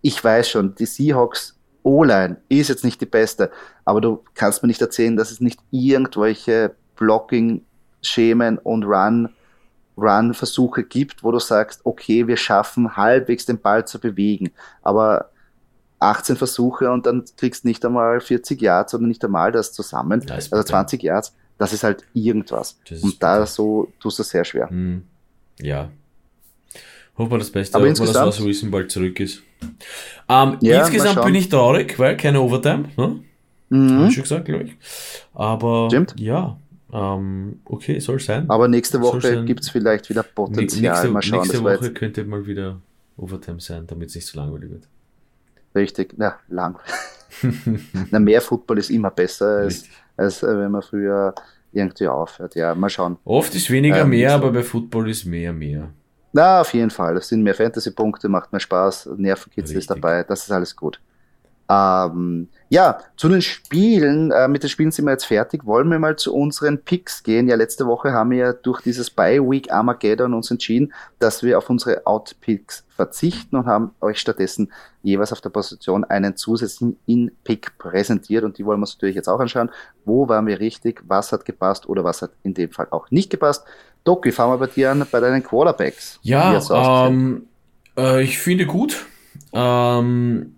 ich weiß schon, die Seahawks O-Line ist jetzt nicht die beste, aber du kannst mir nicht erzählen, dass es nicht irgendwelche Blocking-Schemen und Run- Run-Versuche gibt, wo du sagst, okay, wir schaffen halbwegs den Ball zu bewegen, aber 18 Versuche und dann kriegst nicht einmal 40 Yards oder nicht einmal das zusammen, das also 20 Yards, das ist halt irgendwas. Und da so tust du sehr schwer. Hm. Ja. Hoffen wir das Beste, aber insgesamt, dass Russell Wilson bald zurück ist. Ähm, ja, insgesamt bin ich traurig, weil keine Overtime, ne? Mhm. Hab ich schon gesagt, glaube ich. Aber Stimmt. ja, ähm, okay, soll sein. Aber nächste Woche gibt es vielleicht wieder Potenzial. Nächste, mal schauen, nächste Woche könnte mal wieder Overtime sein, damit es nicht so langweilig wird. Richtig, na, lang. na, mehr Football ist immer besser, als, als äh, wenn man früher irgendwie aufhört. Ja, mal schauen. Oft ist weniger ähm, mehr, aber bei Football ist mehr mehr. Na, auf jeden Fall. Es sind mehr Fantasy-Punkte, macht mehr Spaß, Nervenkitzel ist dabei, das ist alles gut. Ähm, ja, zu den Spielen, äh, mit den Spielen sind wir jetzt fertig. Wollen wir mal zu unseren Picks gehen? Ja, letzte Woche haben wir ja durch dieses Bye-Week Armageddon uns entschieden, dass wir auf unsere Out-Picks verzichten und haben euch stattdessen jeweils auf der Position einen zusätzlichen In-Pick präsentiert und die wollen wir uns natürlich jetzt auch anschauen. Wo waren wir richtig? Was hat gepasst oder was hat in dem Fall auch nicht gepasst? Doki, fangen wir bei dir an, bei deinen Quarterbacks. Ja, ähm, äh, ich finde gut. Ähm,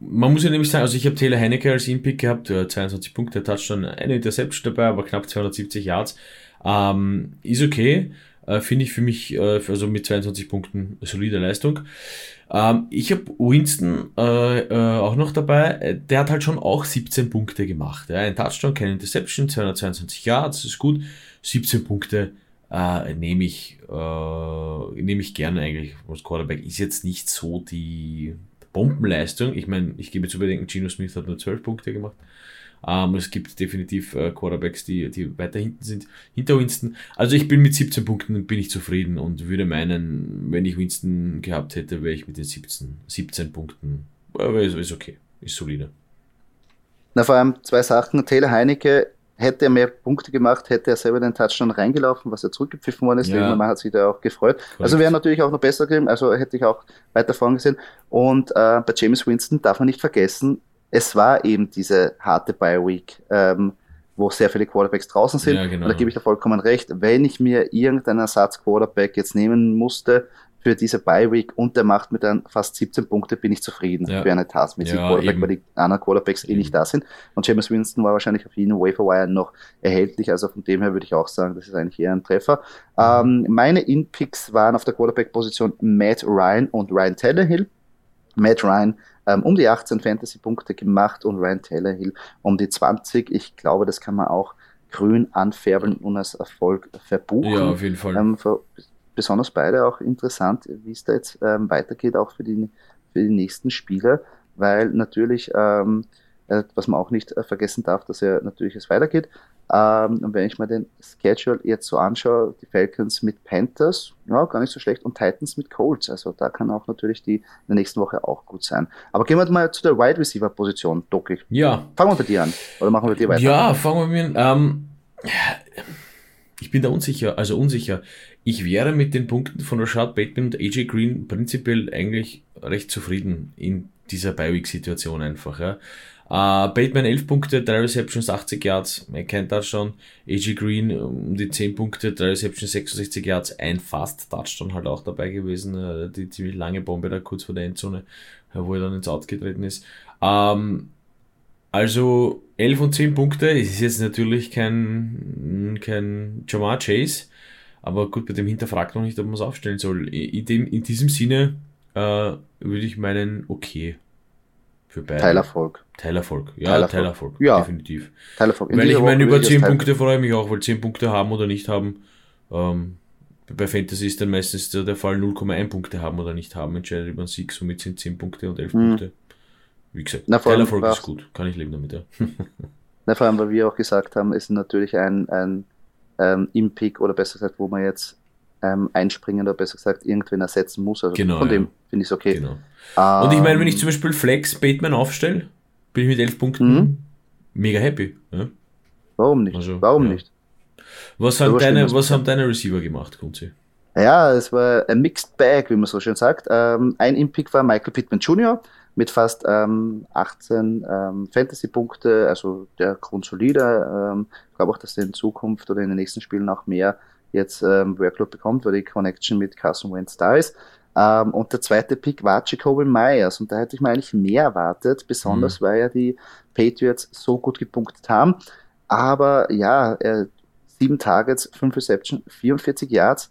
man muss ja nämlich sagen, also ich habe Taylor Heineke als In-Pick gehabt, 22 Punkte, Touchdown, eine Interception dabei, aber knapp 270 Yards. Ähm, ist okay, äh, finde ich für mich, äh, also mit 22 Punkten solide Leistung. Ähm, ich habe Winston äh, äh, auch noch dabei, der hat halt schon auch 17 Punkte gemacht. Ja? Ein Touchdown, keine Interception, 222 Yards, ist gut. 17 Punkte äh, nehme ich, äh, nehme ich gerne eigentlich als Quarterback. Ist jetzt nicht so die Bombenleistung. Ich meine, ich gebe zu bedenken, Gino Smith hat nur 12 Punkte gemacht. Ähm, es gibt definitiv äh, Quarterbacks, die, die weiter hinten sind, hinter Winston. Also ich bin mit 17 Punkten bin ich zufrieden und würde meinen, wenn ich Winston gehabt hätte, wäre ich mit den 17, 17 Punkten. Aber ist, ist okay, ist solide. Na, vor allem zwei Sachen. Taylor Heinecke Hätte er mehr Punkte gemacht, hätte er selber den Touchdown reingelaufen, was er zurückgepfiffen worden ist. Ja. Man hat sich da auch gefreut. Correct. Also wäre natürlich auch noch besser gewesen, also hätte ich auch weiter vorn gesehen. Und äh, bei James Winston darf man nicht vergessen, es war eben diese harte Bye-Week, ähm, wo sehr viele Quarterbacks draußen sind. Ja, genau. Und da gebe ich da vollkommen recht. Wenn ich mir irgendeinen Ersatz-Quarterback jetzt nehmen musste, für diese Bye-Week und der macht mir dann fast 17 Punkte, bin ich zufrieden ja. für eine taskmäßige ja, Quarterback, eben. weil die anderen Quarterbacks eben. eh nicht da sind. Und James Winston war wahrscheinlich auf jeden Waferwire noch erhältlich, also von dem her würde ich auch sagen, das ist eigentlich eher ein Treffer. Ähm, meine In-Picks waren auf der Quarterback-Position Matt Ryan und Ryan Tannehill. Matt Ryan ähm, um die 18 Fantasy-Punkte gemacht und Ryan Tannehill um die 20. Ich glaube, das kann man auch grün anfärben und als Erfolg verbuchen. Ja, auf jeden Fall. Ähm, besonders beide auch interessant, wie es da jetzt ähm, weitergeht, auch für die, für die nächsten Spiele, weil natürlich, ähm, äh, was man auch nicht äh, vergessen darf, dass ja natürlich es weitergeht. Ähm, und wenn ich mir den Schedule jetzt so anschaue, die Falcons mit Panthers, ja, gar nicht so schlecht, und Titans mit Colts. Also da kann auch natürlich die in der nächsten Woche auch gut sein. Aber gehen wir mal zu der Wide Receiver Position, Doki. Ja. Fangen wir bei dir an. Oder machen wir bei dir weiter? Ja, fangen wir mit ähm, ich bin da unsicher, also unsicher. Ich wäre mit den Punkten von Rashad Bateman und AJ Green prinzipiell eigentlich recht zufrieden in dieser Bi-Week-Situation einfach. Ja. Uh, Bateman 11 Punkte, 3 Receptions, 80 Yards, er kennt das schon. AJ Green um die 10 Punkte, 3 Receptions, 66 Yards, ein Fast Touchdown halt auch dabei gewesen. Uh, die ziemlich lange Bombe da kurz vor der Endzone, wo er dann ins Out getreten ist. Um, ähm, also 11 und 10 Punkte, es ist jetzt natürlich kein, kein Jamar Chase, aber gut, bei dem hinterfragt noch nicht, ob man es aufstellen soll. In, dem, in diesem Sinne äh, würde ich meinen, okay. Für beide. Teilerfolg. Teilerfolg, ja, Teilerfolg, Teilerfolg ja. definitiv. Teilerfolg. weil ich meine, über 10 Punkte freue ich mich auch, weil 10 Punkte haben oder nicht haben. Ähm, bei Fantasy ist dann meistens der Fall 0,1 Punkte haben oder nicht haben, entscheidet über den Sieg, somit sind 10 Punkte und 11 mhm. Punkte. Wie gesagt, Na, Teilerfolg ist gut, kann ich leben damit, ja. Na, vor allem, weil wir auch gesagt haben, ist natürlich ein, ein ähm, Impick oder besser gesagt, wo man jetzt ähm, einspringen oder besser gesagt irgendwen ersetzen muss. Also genau, von dem finde ich es okay. Genau. Ähm, Und ich meine, wenn ich zum Beispiel Flex Bateman aufstelle, bin ich mit 11 Punkten mhm. mega happy. Ja? Warum nicht? Also, Warum ja. nicht? Was, haben deine, was haben deine Receiver gemacht, Kunzi? Ja, es war ein Mixed Bag, wie man so schön sagt. Ähm, ein Impick war Michael Pittman Jr., mit fast ähm, 18 ähm, Fantasy-Punkte, also der grundsolide. Ähm, ich glaube auch, dass er in Zukunft oder in den nächsten Spielen auch mehr jetzt ähm, Workload bekommt, weil die Connection mit Carson Wentz da ist. Ähm, und der zweite Pick war Jacoby Myers und da hätte ich mir eigentlich mehr erwartet, besonders mhm. weil ja die Patriots so gut gepunktet haben. Aber ja, er, sieben Targets, fünf Reception, 44 Yards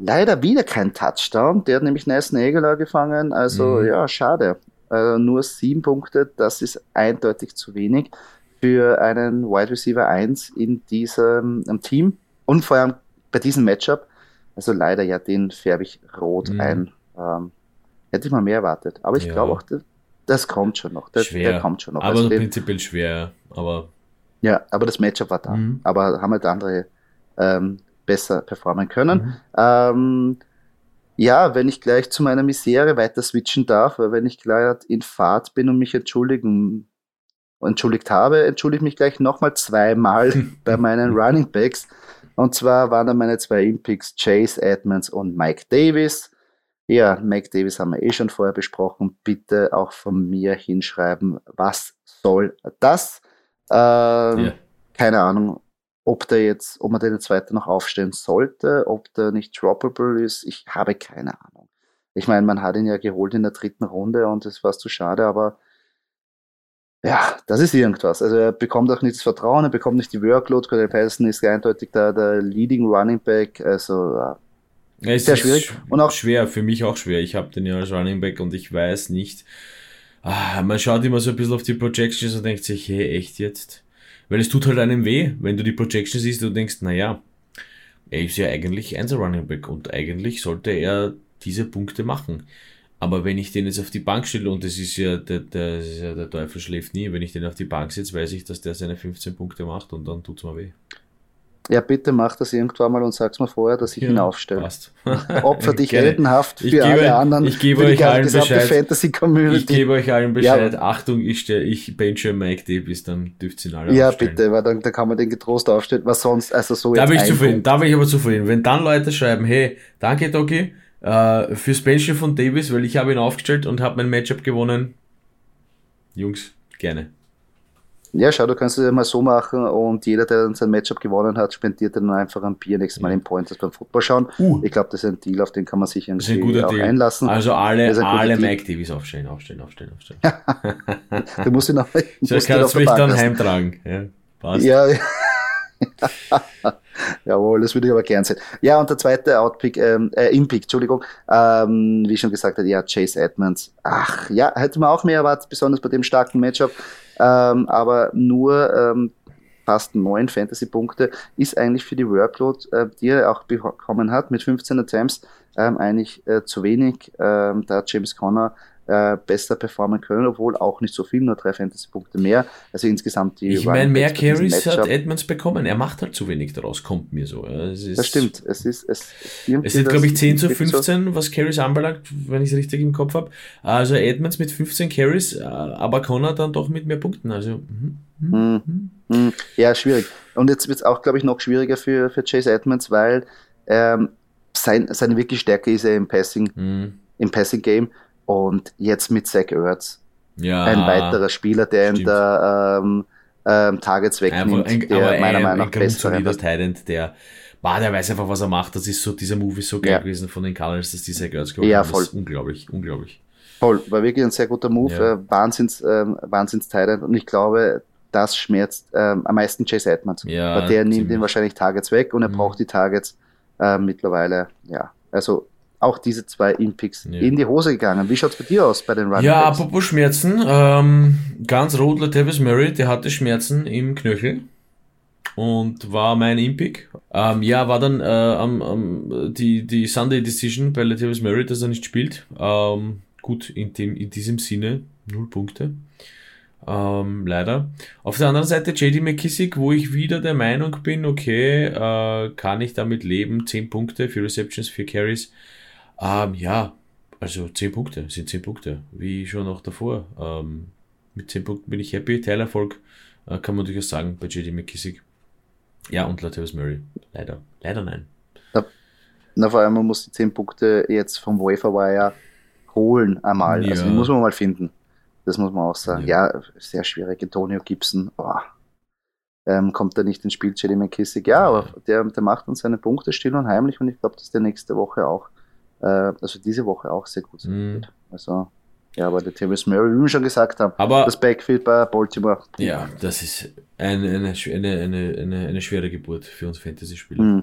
leider wieder kein Touchdown. Der hat nämlich Nelson Aguilar gefangen. Also mhm. ja, schade. Äh, nur sieben Punkte, das ist eindeutig zu wenig für einen Wide Receiver 1 in diesem Team. Und vor allem bei diesem Matchup. Also leider ja, den färbe ich rot mhm. ein. Ähm, hätte ich mal mehr erwartet. Aber ich ja. glaube auch, das, das, kommt schon noch. Das, schwer. Der kommt schon noch. Aber also prinzipiell schwer. Aber ja, aber das Matchup war da. Mhm. Aber haben halt andere ähm, besser performen können. Mhm. Ähm, ja, wenn ich gleich zu meiner Misere weiter switchen darf, weil wenn ich gleich in Fahrt bin und mich entschuldigen entschuldigt habe, entschuldige ich mich gleich nochmal zweimal bei meinen Running Backs. Und zwar waren da meine zwei Impicks Chase Edmonds und Mike Davis. Ja, Mike Davis haben wir eh schon vorher besprochen. Bitte auch von mir hinschreiben, was soll das? Ähm, yeah. Keine Ahnung, ob der jetzt, ob man den jetzt weiter noch aufstellen sollte, ob der nicht droppable ist. Ich habe keine Ahnung. Ich meine, man hat ihn ja geholt in der dritten Runde und es war zu schade, aber ja, das ist irgendwas. Also er bekommt auch nicht das Vertrauen, er bekommt nicht die Workload. Cordell Patterson ist eindeutig da der Leading Running Back. Also ja, ja, sehr schwierig. Und auch schwer, für mich auch schwer. Ich habe den ja als Running Back und ich weiß nicht. Ah, man schaut immer so ein bisschen auf die Projections und denkt sich, hey, echt jetzt? Weil es tut halt einem weh, wenn du die Projections siehst und denkst, naja, er ist ja eigentlich ein Running Back und eigentlich sollte er diese Punkte machen. Aber wenn ich den jetzt auf die Bank stelle, und das ist ja der, der, der Teufel schläft nie, wenn ich den auf die Bank setze, weiß ich, dass der seine 15 Punkte macht und dann tut's mir weh. Ja, bitte mach das irgendwann mal und sag's mir vorher, dass ich ja, ihn aufstelle. Passt. Opfer dich heldenhaft für gebe, alle anderen. Ich gebe euch allen Bescheid. Fantasy Community. Ich gebe euch allen Bescheid. Ja. Achtung, ich stelle, ich benche Mike Davis, dann dürft ihr ihn alle Ja, aufstellen. bitte, weil dann, dann kann man den getrost aufstellen, was sonst, also so Da bin ich zufrieden, da bin ich aber zufrieden. Wenn dann Leute schreiben, hey, danke Doki, äh, fürs Benchen von Davis, weil ich habe ihn aufgestellt und habe mein Matchup gewonnen. Jungs, gerne. Ja, schau, du kannst es ja mal so machen und jeder, der sein Matchup gewonnen hat, spendiert dann einfach ein Bier nächstes Mal in Pointers beim Football schauen. Uh. Ich glaube, das ist ein Deal, auf den kann man sich irgendwie auch Deal. einlassen. Also alle, alle Mike Davis aufstellen, aufstellen, aufstellen, aufstellen. du musst ihn auch. So kannst du mich dann heimtragen. Ja, passt. Ja. Jawohl, das würde ich aber gern sehen. Ja, und der zweite Outpick, ähm, äh, Inpick, Entschuldigung, ähm, wie schon gesagt hat, ja, Chase Edmonds. Ach, ja, hätte man auch mehr erwartet, besonders bei dem starken Matchup. Ähm, aber nur ähm, fast neun Fantasy-Punkte ist eigentlich für die Workload, äh, die er auch bekommen hat, mit 15 Attempts, ähm, eigentlich äh, zu wenig. Ähm, da James Conner äh, besser performen können, obwohl auch nicht so viel, nur drei Fantasy-Punkte mehr. Also insgesamt die. Ich meine, mehr Carries hat Edmonds bekommen. Er macht halt zu wenig daraus, kommt mir so. Ist, das stimmt. Es ist, es, es sind, glaube ich, 10 zu 15, so. was Carries anbelangt, wenn ich es richtig im Kopf habe. Also Edmonds mit 15 Carries, äh, aber Connor dann doch mit mehr Punkten. Also, mm, mm, mm. Ja, schwierig. Und jetzt wird es auch, glaube ich, noch schwieriger für, für Chase Edmonds, weil ähm, sein, seine wirklich Stärke ist er im Passing, mhm. im Passing Game und jetzt mit Zach Ertz. Ja, ein weiterer Spieler, der stimmt. in der ähm, ähm, Targets wegnimmt, ein, der meiner ein, Meinung nach besser ist. Tident, der der weiß einfach, was er macht. Das ist so, dieser Move ist so geil ja. gewesen von den Cardinals, dass die Zach Ertz geholt ja, voll. unglaublich, unglaublich. Voll, war wirklich ein sehr guter Move, ja. äh, Wahnsinns, äh, Wahnsinns Tident und ich glaube, das schmerzt ähm, am meisten Chase Edmonds. Ja, Weil der nimmt ihn wahrscheinlich Targets weg und er mhm. braucht die Targets äh, mittlerweile, ja. Also auch diese zwei Impicks ja. in die Hose gegangen. Wie schaut es bei dir aus bei den Running Ja, Backs? apropos Schmerzen, ähm, ganz rot Latavius Murray, der hatte Schmerzen im Knöchel und war mein Impick. Ähm, ja, war dann äh, am, am, die, die Sunday Decision bei Latavius Murray, dass er nicht spielt. Ähm, gut, in, dem, in diesem Sinne, null Punkte. Ähm, leider. Auf der anderen Seite JD McKissick, wo ich wieder der Meinung bin, okay, äh, kann ich damit leben, 10 Punkte, 4 Receptions, 4 Carries. Ähm, ja, also 10 Punkte sind 10 Punkte, wie schon auch davor. Ähm, mit 10 Punkten bin ich happy. Teilerfolg äh, kann man durchaus sagen bei JD McKissick. Ja, und Latavius Murray. Leider. Leider nein. Na, na, vor allem, man muss die 10 Punkte jetzt vom Waferwire holen einmal. Ja. Also die muss man mal finden. Das muss man auch sagen. Ja, ja sehr schwierig. Antonio Gibson, oh. ähm, kommt da nicht ins Spiel, JD McKissick. Ja, aber der, der macht uns seine Punkte still und heimlich und ich glaube, dass der nächste Woche auch äh, also diese Woche auch sehr gut. Mm. Also, ja, aber der Travis Murray, wie wir schon gesagt haben, aber das Backfield bei Baltimore. Ja, das ist eine, eine, eine, eine, eine, schwere Geburt für uns Fantasy-Spieler. Mm.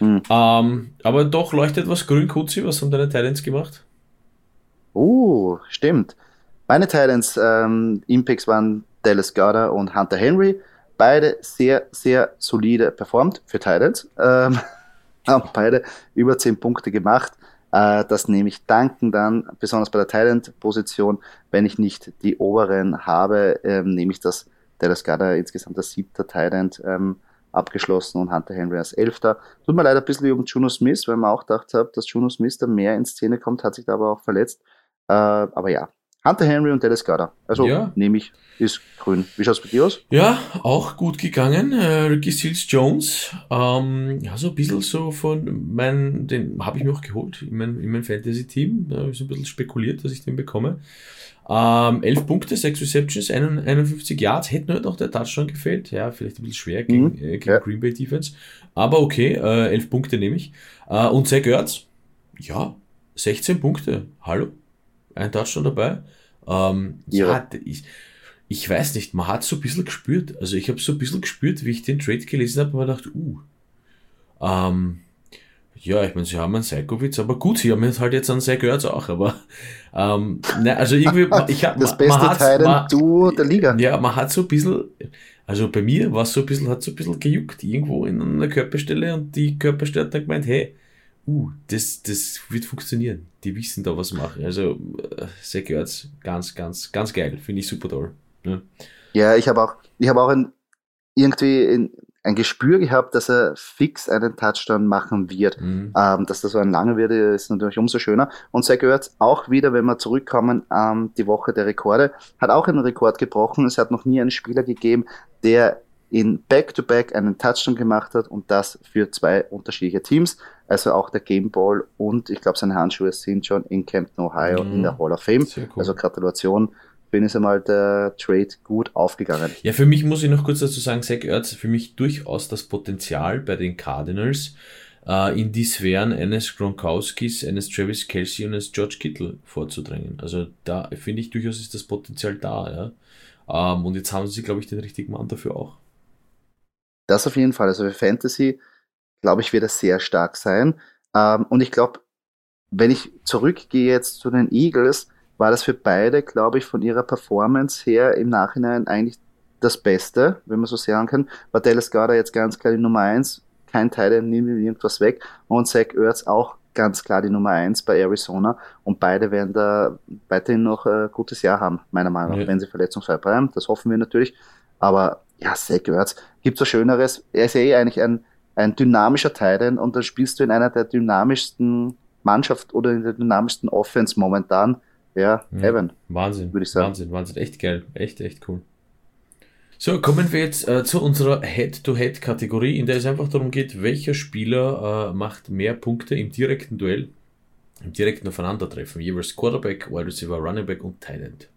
Mhm. Ähm, aber doch leuchtet was grün, Kutzi. Was haben deine Titans gemacht? Oh, stimmt. Meine Titans ähm, Impacts waren Dallas Goddard und Hunter Henry. Beide sehr, sehr solide performt für Titans. Ähm, haben beide über 10 Punkte gemacht. Äh, das nehme ich danken dann, besonders bei der Thailand-Position, wenn ich nicht die oberen habe, ähm, nehme ich das Dallas Goddard insgesamt als siebter Thailand ähm, abgeschlossen und Hunter Henry als elfter. Tut mir leider ein bisschen um Juno Smith, weil man auch gedacht hat, dass Juno Smith da mehr in Szene kommt, hat sich da aber auch verletzt. Äh, aber ja, Hunter Henry und Dallas Goddard. Also ja. nehme ich, ist grün. Wie schaut es bei dir aus? Ja, auch gut gegangen. Äh, Ricky Seals Jones. Ähm, ja, so ein bisschen so von meinen, den habe ich mir auch geholt in mein, in mein Fantasy-Team. Da habe ich so ein bisschen spekuliert, dass ich den bekomme. Ähm, 11 Punkte, 6 Receptions, 51 Yards. Hätte nur noch der Touchdown gefehlt. Ja, vielleicht ein bisschen schwer gegen, mhm. äh, gegen ja. Green Bay Defense. Aber okay, äh, 11 Punkte nehme ich. Äh, und Zach Ertz, ja, 16 Punkte. Hallo? Ein Touchdown dabei. Ähm, ja, ja ich, ich weiß nicht, man hat so ein bisschen gespürt. Also ich habe so ein bisschen gespürt, wie ich den Trade gelesen habe, und man dachte, uh, ähm, ja, ich meine, sie haben einen Seikowitz, aber gut, sie haben halt jetzt einen Seikowitz auch, aber ähm, ne, also irgendwie, ich habe das beste Teil du der Liga. Ja, man hat so ein bisschen, also bei mir war es so ein bisschen, hat so ein bisschen gejuckt irgendwo in einer Körperstelle und die Körperstelle hat dann gemeint, hey, uh, das, das wird funktionieren. Die wissen da was machen. Also, äh, Zach Ertz, ganz, ganz, ganz geil. Finde ich super toll. Ja, ja ich habe auch, ich habe auch ein, irgendwie ein, ein Gespür gehabt, dass er fix einen Touchdown machen wird. Mhm. Ähm, dass das so ein langer wird, ist natürlich umso schöner. Und Zach Ertz auch wieder, wenn wir zurückkommen, ähm, die Woche der Rekorde, hat auch einen Rekord gebrochen. Es hat noch nie einen Spieler gegeben, der in Back-to-Back -back einen Touchdown gemacht hat und das für zwei unterschiedliche Teams. Also auch der Game Ball und ich glaube, seine Handschuhe sind schon in Campton, Ohio mhm. in der Hall of Fame. Cool. Also Gratulation. Bin ist einmal der Trade gut aufgegangen. Ja, für mich muss ich noch kurz dazu sagen, Zach Ertz für mich durchaus das Potenzial bei den Cardinals äh, in die Sphären eines Gronkowskis, eines Travis Kelsey und eines George Kittle vorzudrängen. Also da finde ich durchaus ist das Potenzial da. Ja? Ähm, und jetzt haben sie, glaube ich, den richtigen Mann dafür auch. Das auf jeden Fall. Also für Fantasy, glaube ich, wird er sehr stark sein. Ähm, und ich glaube, wenn ich zurückgehe jetzt zu den Eagles, war das für beide, glaube ich, von ihrer Performance her im Nachhinein eigentlich das Beste, wenn man so sagen kann. War Dallas Goddard jetzt ganz klar die Nummer eins, kein Teil nimmt irgendwas weg und Zach Ertz auch ganz klar die Nummer eins bei Arizona und beide werden da weiterhin noch ein gutes Jahr haben, meiner Meinung nach, ja. wenn sie verletzungsfrei bleiben. Das hoffen wir natürlich. Aber ja, Zach Ertz, gibt so Schöneres. Er ist ja eh eigentlich ein, ein dynamischer Titan und dann spielst du in einer der dynamischsten Mannschaft oder in der dynamischsten Offense momentan. Ja, ja Evan. Wahnsinn, würde ich sagen. Wahnsinn, Wahnsinn. Echt geil. Echt, echt cool. So, kommen wir jetzt äh, zu unserer Head-to-Head-Kategorie, in der es einfach darum geht, welcher Spieler äh, macht mehr Punkte im direkten Duell, im direkten Aufeinandertreffen, jeweils Quarterback, Wide Receiver, Running Back und Tight End.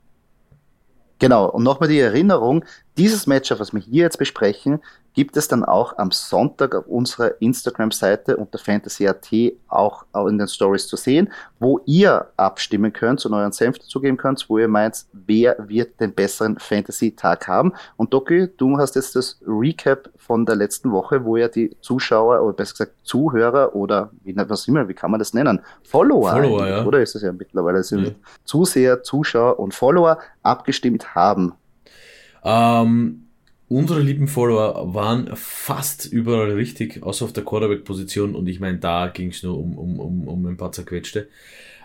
Genau, und nochmal die Erinnerung, dieses Matchup, was wir hier jetzt besprechen, gibt es dann auch am Sonntag auf unserer Instagram-Seite unter Fantasy.at auch in den Stories zu sehen, wo ihr abstimmen könnt und euren Senf dazugeben könnt, wo ihr meint, wer wird den besseren Fantasy-Tag haben. Und Doki, du hast jetzt das Recap von der letzten Woche, wo ja die Zuschauer, oder besser gesagt Zuhörer oder wie, was immer, wie kann man das nennen? Follower, Follower ja. oder ist das ja mittlerweile? Ja. Zuseher, Zuschauer und Follower abgestimmt haben. Ähm, unsere lieben Follower waren fast überall richtig, außer auf der Quarterback-Position. Und ich meine, da ging es nur um, um, um, um ein paar zerquetschte.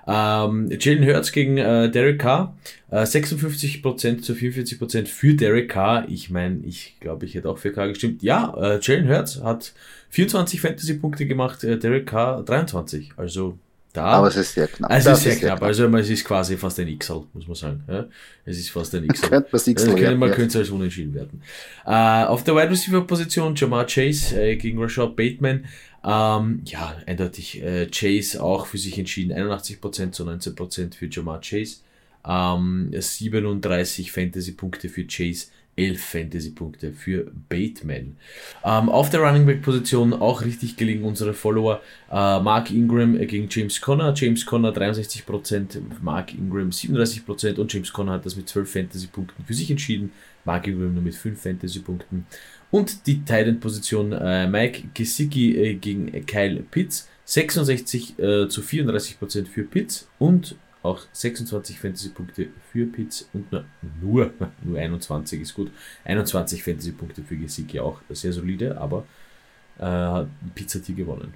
Ähm, Jalen Hurts gegen äh, Derek Carr. Äh, 56% zu 44% für Derek Carr. Ich meine, ich glaube, ich hätte auch für Carr gestimmt. Ja, äh, Jalen Hurts hat 24 Fantasy-Punkte gemacht, äh, Derek Carr 23. Also da, aber es ist sehr knapp. Also es ist sehr, ist knapp. knapp. Also es ist quasi fast ein XL, muss man sagen. Ja? Es ist fast ein XL. könnte man also, man könnte es als unentschieden werden. Äh, auf der Wide Receiver Position Jamar Chase äh, gegen Rashad Bateman. Ähm, ja, eindeutig äh, Chase auch für sich entschieden. 81% zu 19% für Jamar Chase. Ähm, 37 Fantasy-Punkte für Chase, 11 Fantasy-Punkte für Bateman. Ähm, auf der Running Back-Position auch richtig gelegen unsere Follower. Äh, Mark Ingram gegen James Conner. James Conner 63%, Mark Ingram 37% und James Conner hat das mit 12 Fantasy-Punkten für sich entschieden. Mark Ingram nur mit 5 Fantasy-Punkten. Und die Titan-Position äh, Mike Gesicki äh, gegen Kyle Pitts. 66 äh, zu 34% für Pitts und auch 26 Fantasy-Punkte für Pitts und nur, nur, nur 21 ist gut. 21 Fantasy-Punkte für Gesicki auch sehr solide, aber äh, Pitts hat hier gewonnen.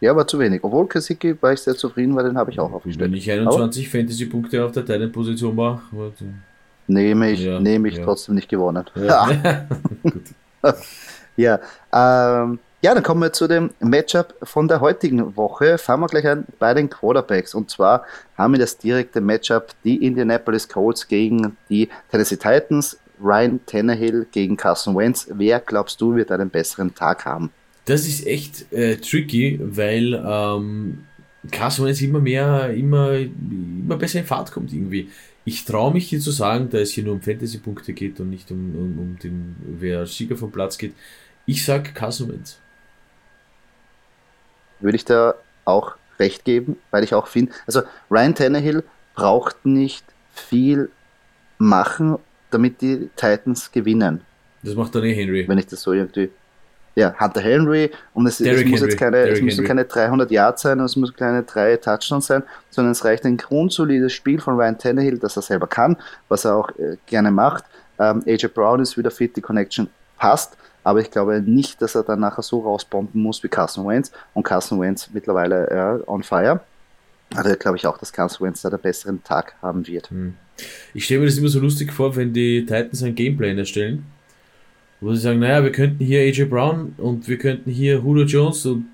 Ja, aber zu wenig. Obwohl Kasicki war ich sehr zufrieden, weil den habe ich auch aufgestellt. Wenn ich 21 Fantasy-Punkte auf der Titan-Position mache, nehme ich, ja, nehme ich ja. trotzdem nicht gewonnen. Ja, ja ähm, ja, dann kommen wir zu dem Matchup von der heutigen Woche. Fangen wir gleich an bei den Quarterbacks. Und zwar haben wir das direkte Matchup die Indianapolis Colts gegen die Tennessee Titans. Ryan Tannehill gegen Carson Wentz. Wer glaubst du wird einen besseren Tag haben? Das ist echt äh, tricky, weil ähm, Carson Wentz immer mehr, immer, immer besser in Fahrt kommt irgendwie. Ich traue mich hier zu sagen, da es hier nur um Fantasy-Punkte geht und nicht um, um, um den, wer Sieger vom Platz geht. Ich sag Carson Wentz würde ich da auch recht geben, weil ich auch finde, also Ryan Tannehill braucht nicht viel machen, damit die Titans gewinnen. Das macht dann eh Henry. Wenn ich das so irgendwie. Ja, Hunter Henry und es, es muss jetzt keine, es müssen keine 300 Yards sein und es müssen keine drei Touchdowns sein, sondern es reicht ein grundsolides Spiel von Ryan Tannehill, das er selber kann, was er auch äh, gerne macht. Ähm, AJ Brown ist wieder fit, die Connection passt aber ich glaube nicht, dass er dann nachher so rausbomben muss wie Carson Wentz und Carson Wentz mittlerweile ja, on fire. Also glaube ich auch, dass Carson Wentz da den besseren Tag haben wird. Hm. Ich stelle mir das immer so lustig vor, wenn die Titans ein Gameplay erstellen, wo sie sagen, naja, wir könnten hier AJ Brown und wir könnten hier Julio Jones und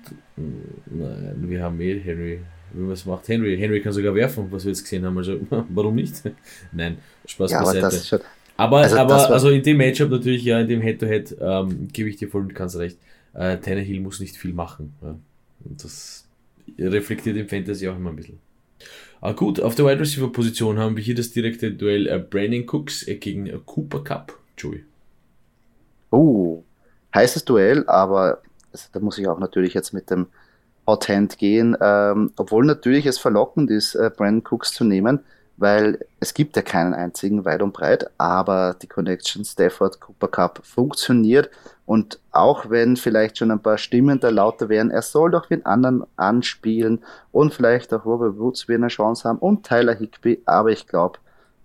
naja, wir haben eh Henry. Was macht Henry? Henry kann sogar werfen, was wir jetzt gesehen haben. Also warum nicht? Nein, Spaß ja, beiseite. Aber das ist schon, aber, also, aber also in dem Matchup natürlich, ja, in dem Head-to-Head, -Head, ähm, gebe ich dir voll und ganz recht. Äh, Tannehill muss nicht viel machen. Ja. Und das reflektiert im Fantasy auch immer ein bisschen. Ah, gut, auf der Wide Receiver Position haben wir hier das direkte Duell äh, Brandon Cooks äh, gegen äh, Cooper Cup. Joey. Oh, heißes Duell, aber also, da muss ich auch natürlich jetzt mit dem Hot Hand gehen. Ähm, obwohl natürlich es verlockend ist, äh, Brandon Cooks zu nehmen weil es gibt ja keinen einzigen weit und breit, aber die Connection Stafford Cooper Cup funktioniert und auch wenn vielleicht schon ein paar Stimmen da lauter wären, er soll doch den anderen anspielen und vielleicht auch Robert Woods wird eine Chance haben und Tyler Higby, aber ich glaube,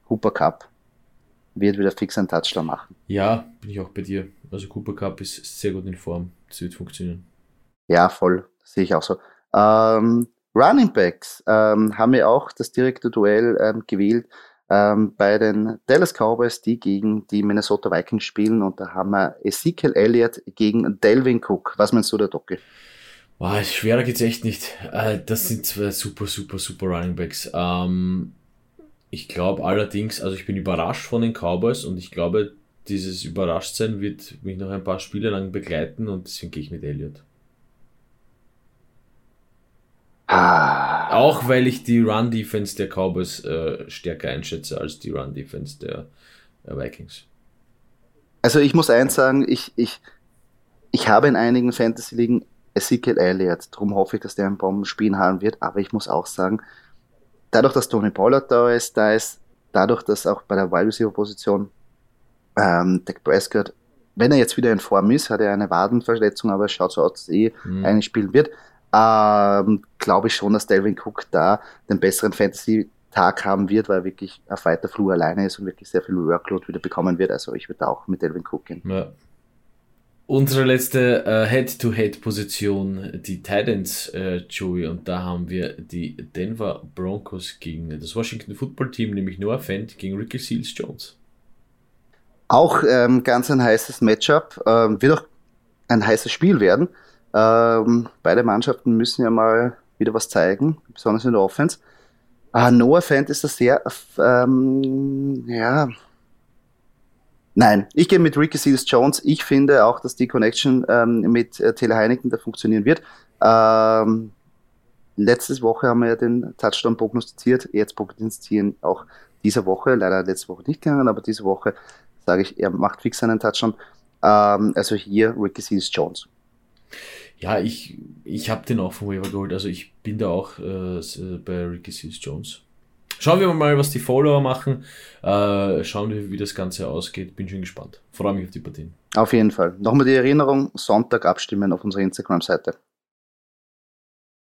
Cooper Cup wird wieder fix einen Touchdown machen. Ja, bin ich auch bei dir. Also Cooper Cup ist sehr gut in Form, das wird funktionieren. Ja, voll, sehe ich auch so. Ähm, Running Backs ähm, haben wir auch das direkte Duell ähm, gewählt ähm, bei den Dallas Cowboys, die gegen die Minnesota Vikings spielen. Und da haben wir Ezekiel Elliott gegen Delvin Cook. Was meinst du da, Docke? Boah, schwerer geht's echt nicht. Äh, das sind zwei super, super, super Running Backs. Ähm, ich glaube allerdings, also ich bin überrascht von den Cowboys und ich glaube, dieses Überraschtsein wird mich noch ein paar Spiele lang begleiten und deswegen gehe ich mit Elliott. Ah. Auch weil ich die Run-Defense der Cowboys äh, stärker einschätze als die Run-Defense der äh, Vikings. Also ich muss eins sagen, ich, ich, ich habe in einigen Fantasy-Ligen Ezekiel Elliott, darum hoffe ich, dass der ein Bombenspiel haben wird, aber ich muss auch sagen, dadurch, dass Tony Pollard da ist, da ist, dadurch, dass auch bei der Wide Receiver Position ähm, Dak Prescott, wenn er jetzt wieder in Form ist, hat er eine Wadenverletzung, aber es schaut so aus, dass er eh mhm. eigentlich spielen wird, ähm, glaube ich schon, dass Delvin Cook da den besseren Fantasy-Tag haben wird, weil er wirklich auf weiter Flur alleine ist und wirklich sehr viel Workload wieder bekommen wird. Also ich würde auch mit Delvin Cook gehen. Ja. Unsere letzte äh, Head-to-Head-Position, die Titans, äh, Joey, und da haben wir die Denver Broncos gegen das Washington Football Team, nämlich Noah Fent gegen Ricky Seals Jones. Auch ähm, ganz ein heißes Matchup, ähm, wird auch ein heißes Spiel werden. Ähm, beide Mannschaften müssen ja mal wieder was zeigen, besonders in der Offense. Ah, Noah Fant ist das sehr, ähm, ja. Nein, ich gehe mit Ricky Seals Jones. Ich finde auch, dass die Connection ähm, mit äh, Taylor Heineken da funktionieren wird. Ähm, letzte Woche haben wir ja den Touchdown prognostiziert. Jetzt prognostizieren auch diese Woche, leider letzte Woche nicht gegangen, aber diese Woche sage ich, er macht fix einen Touchdown. Ähm, also hier Ricky Seals Jones. Ja, ich, ich habe den auch von Waiver geholt. Also ich bin da auch äh, bei Ricky Seals Jones. Schauen wir mal, was die Follower machen. Äh, schauen wir, wie das Ganze ausgeht. Bin schon gespannt. Freue mich auf die Partien. Auf jeden Fall. Nochmal die Erinnerung, Sonntag abstimmen auf unserer Instagram-Seite.